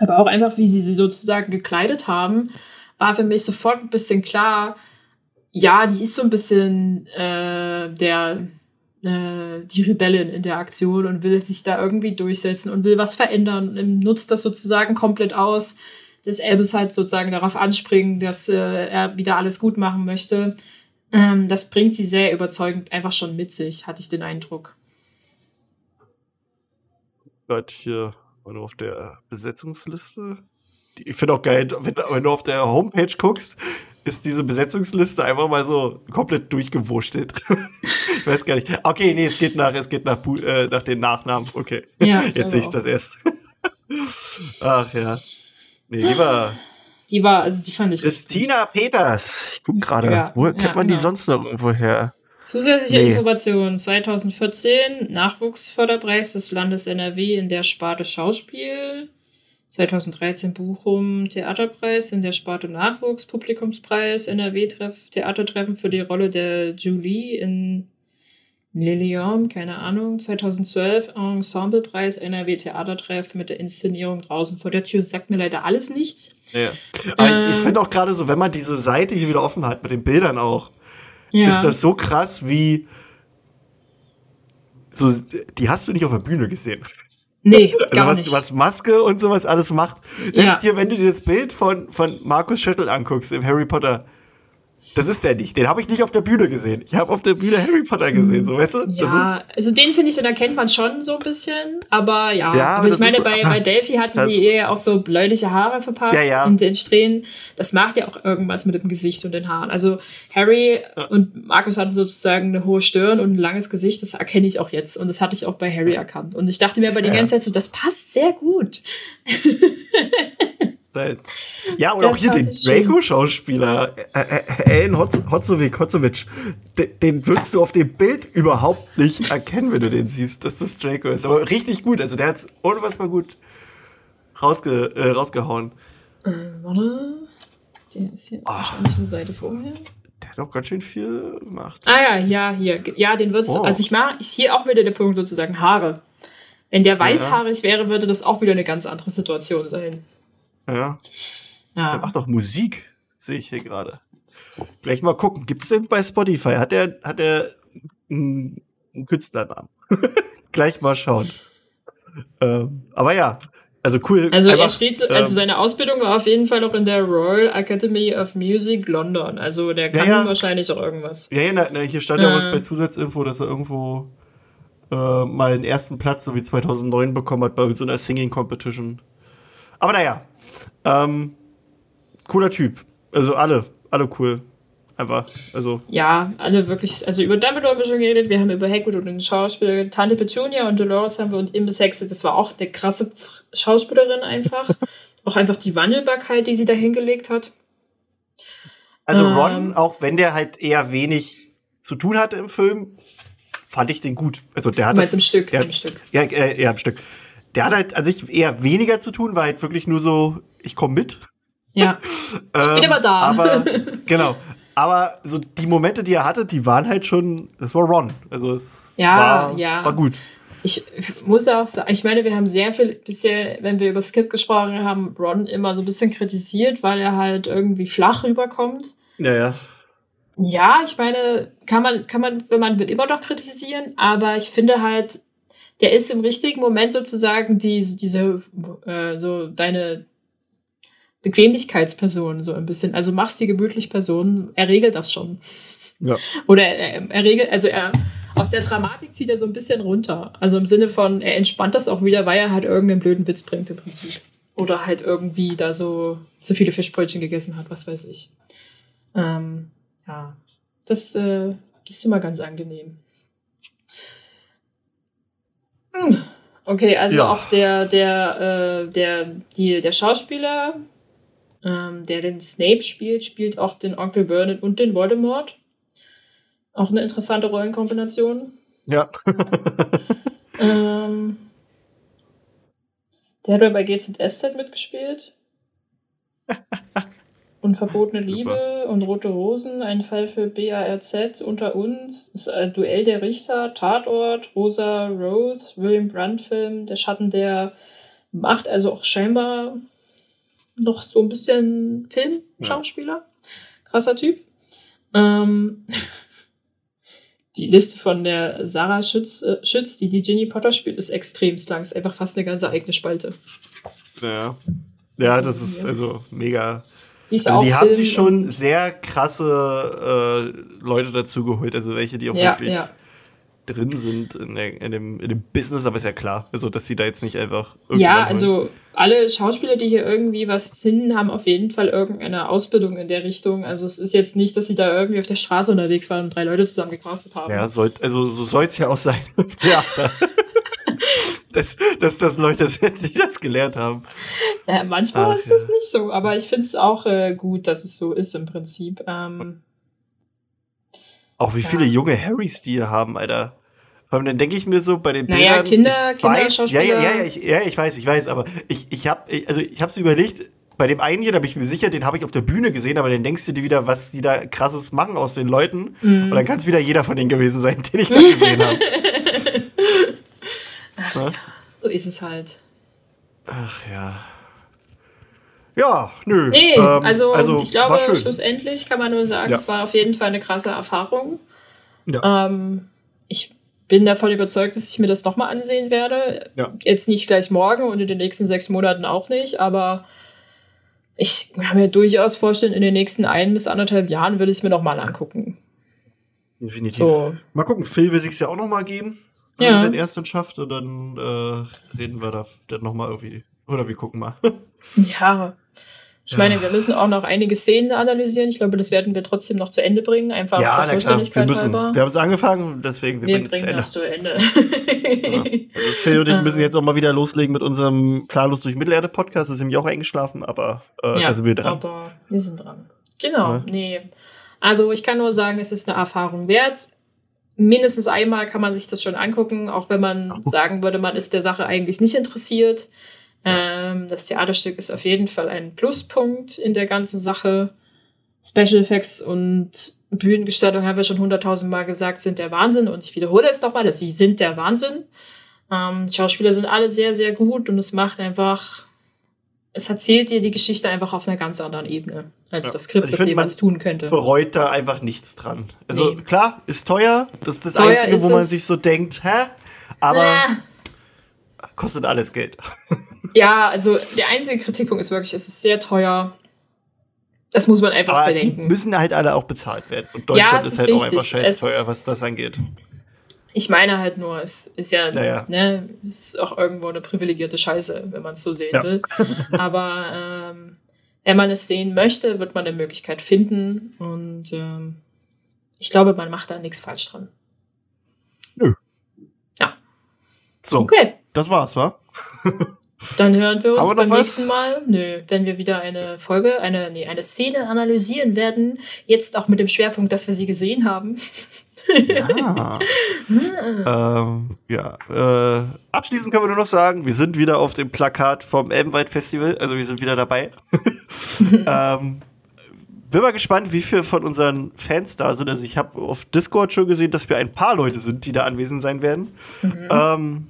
Aber auch einfach, wie sie sie sozusagen gekleidet haben, war für mich sofort ein bisschen klar, ja, die ist so ein bisschen äh, der äh, die Rebellin in der Aktion und will sich da irgendwie durchsetzen und will was verändern und nutzt das sozusagen komplett aus des Elbes halt sozusagen darauf anspringen, dass äh, er wieder alles gut machen möchte. Ähm, das bringt sie sehr überzeugend einfach schon mit sich, hatte ich den Eindruck. Gott, hier wenn du auf der Besetzungsliste. Ich finde auch geil, wenn, wenn, du auf der Homepage guckst, ist diese Besetzungsliste einfach mal so komplett durchgewurschtelt. <laughs> ich weiß gar nicht. Okay, nee, es geht nach, es geht nach, äh, nach den Nachnamen. Okay. Ja, <laughs> Jetzt sehe ich das erst. <laughs> Ach ja. Nee, die war. Die war, also die fand ich. Christina Peters. Ich guck gerade. Ja, Wo kennt ja, man genau. die sonst noch irgendwo her? Zusätzliche nee. Informationen. 2014 Nachwuchsförderpreis des Landes NRW in der Sparte Schauspiel. 2013 Bochum Theaterpreis in der Sparte Nachwuchs, Publikumspreis, NRW -Treff, Theatertreffen für die Rolle der Julie in Lilium, keine Ahnung, 2012 Ensemblepreis NRW Theatertreff mit der Inszenierung draußen vor der Tür. Sagt mir leider alles nichts. Ja. Aber äh, ich, ich finde auch gerade so, wenn man diese Seite hier wieder offen hat, mit den Bildern auch, ja. ist das so krass wie. So, die hast du nicht auf der Bühne gesehen. Nee, <laughs> also gar was, nicht. was Maske und sowas alles macht. Selbst ja. hier, wenn du dir das Bild von, von Markus Schüttel anguckst im Harry Potter, das ist der nicht. Den habe ich nicht auf der Bühne gesehen. Ich habe auf der Bühne Harry Potter gesehen, so weißt du? Ja, also den finde ich, den erkennt man schon so ein bisschen. Aber ja, ja aber ich meine, bei, bei Delphi hatten sie eher auch so bläuliche Haare verpasst ja, ja. in den Strähnen. Das macht ja auch irgendwas mit dem Gesicht und den Haaren. Also Harry ja. und Markus hatten sozusagen eine hohe Stirn und ein langes Gesicht. Das erkenne ich auch jetzt. Und das hatte ich auch bei Harry erkannt. Und ich dachte mir aber die ganze Zeit so, das passt sehr gut. <laughs> Ja, und das auch hier den Draco-Schauspieler, äh, äh, Alan Hotzovic, Hotzovic, den, würdest du auf dem Bild überhaupt nicht erkennen, wenn du den siehst, dass das Draco ist. Aber richtig gut, also der hat's unfassbar gut rausge, äh, rausgehauen. Äh, warte, der ist hier Ach, wahrscheinlich eine Seite vorher. Der hat auch ganz schön viel gemacht. Ah ja, ja, hier. Ja, den wird's, oh. also ich mag, ist hier auch wieder der Punkt sozusagen Haare. Wenn der weißhaarig ja. wäre, würde das auch wieder eine ganz andere Situation sein. Ja. ja. Der macht doch Musik, sehe ich hier gerade. Gleich mal gucken. Gibt es denn bei Spotify? Hat er hat er einen, Künstlernamen? <laughs> Gleich mal schauen. Ähm, aber ja, also cool. Also einfach, er steht, so, also ähm, seine Ausbildung war auf jeden Fall noch in der Royal Academy of Music London. Also der kann ja, ja. wahrscheinlich auch irgendwas. Ja, ja na, na, hier stand ja äh, was bei Zusatzinfo, dass er irgendwo äh, mal den ersten Platz, so wie 2009 bekommen hat bei so einer Singing Competition. Aber naja, ähm, cooler Typ. Also alle, alle cool. Einfach, also. Ja, alle wirklich, also über Dumbledore haben wir schon geredet, wir haben über Hagrid und den Schauspieler, Tante Petunia und Dolores haben wir und Imbus Hexe, das war auch eine krasse Schauspielerin einfach. <laughs> auch einfach die Wandelbarkeit, die sie da hingelegt hat. Also Ron, ähm, auch wenn der halt eher wenig zu tun hatte im Film, fand ich den gut. Also der hat das, im Stück, der, im Stück. Ja, äh, ja, im Stück. Der hat halt an sich eher weniger zu tun, war halt wirklich nur so, ich komme mit. Ja. <laughs> ich bin immer da. Aber, <laughs> genau. Aber so die Momente, die er hatte, die waren halt schon, das war Ron. Also es ja, war, ja. war gut. ich muss auch sagen, ich meine, wir haben sehr viel bisher, wenn wir über Skip gesprochen haben, Ron immer so ein bisschen kritisiert, weil er halt irgendwie flach rüberkommt. Ja, ja. Ja, ich meine, kann man, kann man, wenn man wird immer noch kritisieren, aber ich finde halt, der ist im richtigen Moment sozusagen die, diese, äh, so deine Bequemlichkeitsperson, so ein bisschen. Also machst die gemütlich Person, er regelt das schon. Ja. Oder er, er regelt, also er, aus der Dramatik zieht er so ein bisschen runter. Also im Sinne von, er entspannt das auch wieder, weil er halt irgendeinen blöden Witz bringt im Prinzip. Oder halt irgendwie da so, so viele Fischbrötchen gegessen hat, was weiß ich. Ähm, ja, das, äh, das ist immer ganz angenehm. Okay, also Ja. auch der, der, äh, der, die, der Schauspieler, ähm, der den Snape spielt, spielt auch den Onkel Vernon und den Voldemort. Auch eine interessante Rollenkombination. Ja. <laughs> Ähm, der hat bei GZSZ mitgespielt. <laughs> Und Verbotene Super. Liebe und Rote Rosen, ein Fall für BARZ unter uns, Duell der Richter, Tatort, Rosa Rose, William Brandt-Film, Der Schatten der Macht, also auch scheinbar noch so ein bisschen Filmschauspieler. Krasser Typ. Ähm, <laughs> die Liste von der Sarah Schütz, äh, Schütz, die die Ginny Potter spielt, ist extrem lang. Ist einfach fast eine ganze eigene Spalte. ja. Ja, das ist also mega. Die, Also die haben sich schon sehr krasse äh, Leute dazu geholt, also welche, die auch Ja, wirklich ja. drin sind in, der, in, dem, in dem Business, aber ist ja klar, also dass sie da jetzt nicht einfach Ja, holen. also alle Schauspieler, die hier irgendwie was finden, haben auf jeden Fall irgendeine Ausbildung in der Richtung. Also es ist jetzt nicht, dass sie da irgendwie auf der Straße unterwegs waren und drei Leute zusammen gecastet haben. Ja, sollt, also so soll es ja auch sein. <laughs> ja, <laughs> da, dass, dass das Leute sind, die das gelernt haben. Äh, manchmal Ach, ist das ja. nicht so, aber ich finde es auch äh, gut, dass es so ist im Prinzip. Ähm, Auch wie Ja. viele junge Harrys die hier haben, Alter. Vor allem dann denke ich mir so bei den Naja, Bildern, Kinder- ich weiß, ja, ja, ja, ja, ich, ja, ich weiß, ich weiß, aber ich, ich habe also ich habe überlegt, bei dem einen hier, da bin ich mir sicher, den habe ich auf der Bühne gesehen, aber dann denkst du dir wieder, was die da krasses machen aus den Leuten Mhm. und dann kann es wieder jeder von denen gewesen sein, den ich da gesehen habe. <laughs> Ne? so ist es halt. Ach ja. Ja, nö. Nee, ähm, also, ich glaube, schlussendlich kann man nur sagen, Ja. es war auf jeden Fall eine krasse Erfahrung. Ja. Ähm, ich bin davon überzeugt, dass ich mir das nochmal ansehen werde. Ja. Jetzt nicht gleich morgen und in den nächsten sechs Monaten auch nicht, aber ich kann mir durchaus vorstellen, in den nächsten ein bis anderthalb Jahren will ich es mir nochmal angucken. Definitiv. So. Mal gucken, Phil will sich ja auch noch mal geben, Ja. wenn er es dann schafft. Und dann äh, reden wir da dann noch mal irgendwie. Oder wir gucken mal. <laughs> Ja. Ich meine, wir müssen auch noch einige Szenen analysieren. Ich glaube, das werden wir trotzdem noch zu Ende bringen, einfach der na klar. Wir, Vollständigkeit müssen, halber. wir haben es angefangen, deswegen wir, Wir bringen es zu Ende. das zu Ende. Also Phil und ich müssen jetzt auch mal wieder loslegen mit unserem Planlos durch Mittelerde-Podcast. Das ist nämlich auch eingeschlafen, aber äh, da sind wir dran. Aber wir sind dran. Genau, Ja. nee. Also ich kann nur sagen, es ist eine Erfahrung wert. Mindestens einmal kann man sich das schon angucken, auch wenn man <laughs> sagen würde, man ist der Sache eigentlich nicht interessiert. Ähm, das Theaterstück ist auf jeden Fall ein Pluspunkt in der ganzen Sache. Special Effects und Bühnengestaltung haben wir schon hunderttausend Mal gesagt, sind der Wahnsinn. Und ich wiederhole es nochmal, dass sie sind der Wahnsinn. Ähm, Schauspieler sind alle sehr, sehr gut und es macht einfach, es erzählt dir die Geschichte einfach auf einer ganz anderen Ebene, als Ja. das Skript, Also das jemals tun könnte. Bereut da einfach nichts dran. Also Nee. klar, ist teuer. Das ist das Teuer Einzige, ist wo man es. sich so denkt, hä? Aber Äh, kostet alles Geld. <laughs> ja, also der einzige Kritikpunkt ist wirklich, es ist sehr teuer. Das muss man einfach Aber die bedenken. müssen halt alle auch bezahlt werden. Und Ja, Deutschland es ist ist halt auch richtig. einfach scheiß teuer, was das angeht. Ich meine halt nur, es ist ja, Naja. ne, ist auch irgendwo eine privilegierte Scheiße, wenn man es so sehen Ja. will. <laughs> Aber ähm, wenn man es sehen möchte, wird man eine Möglichkeit finden. Und ähm, ich glaube, man macht da nichts falsch dran. So, Okay, das war's, wa? <laughs> dann hören wir uns wir beim was? nächsten Mal. Nö, wenn wir wieder eine Folge, eine, nee, eine Szene analysieren werden. Jetzt auch mit dem Schwerpunkt, dass wir sie gesehen haben. Ja. <laughs> ähm, ja. Äh, abschließend können wir nur noch sagen, wir sind wieder auf dem Plakat vom Elbenwald Festival, also wir sind wieder dabei. <laughs> ähm, bin mal gespannt, wie viele von unseren Fans da sind. Also ich habe auf Discord schon gesehen, dass wir ein paar Leute sind, die da anwesend sein werden. Ähm,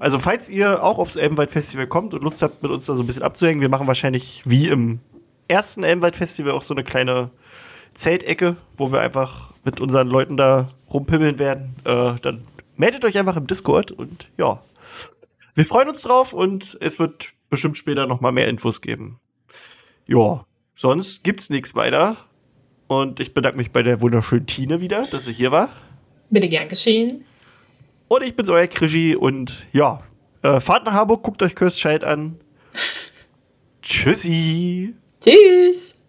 also falls ihr auch aufs Elbenwald Festival kommt und Lust habt, mit uns da so ein bisschen abzuhängen, wir machen wahrscheinlich wie im ersten Elbenwald Festival auch so eine kleine Zeltecke, wo wir einfach mit unseren Leuten da rumpimmeln werden. Äh, dann meldet euch einfach im Discord und ja, wir freuen uns drauf und es wird bestimmt später noch mal mehr Infos geben. Ja, sonst gibt's nichts weiter. Und ich bedanke mich bei der wunderschönen Tine wieder, dass sie hier war. Bitte gern geschehen. Und ich bin's euer Krischi und ja, äh, fahrt nach Hamburg, guckt euch Kirstscheid an. <laughs> Tschüssi. Tschüss.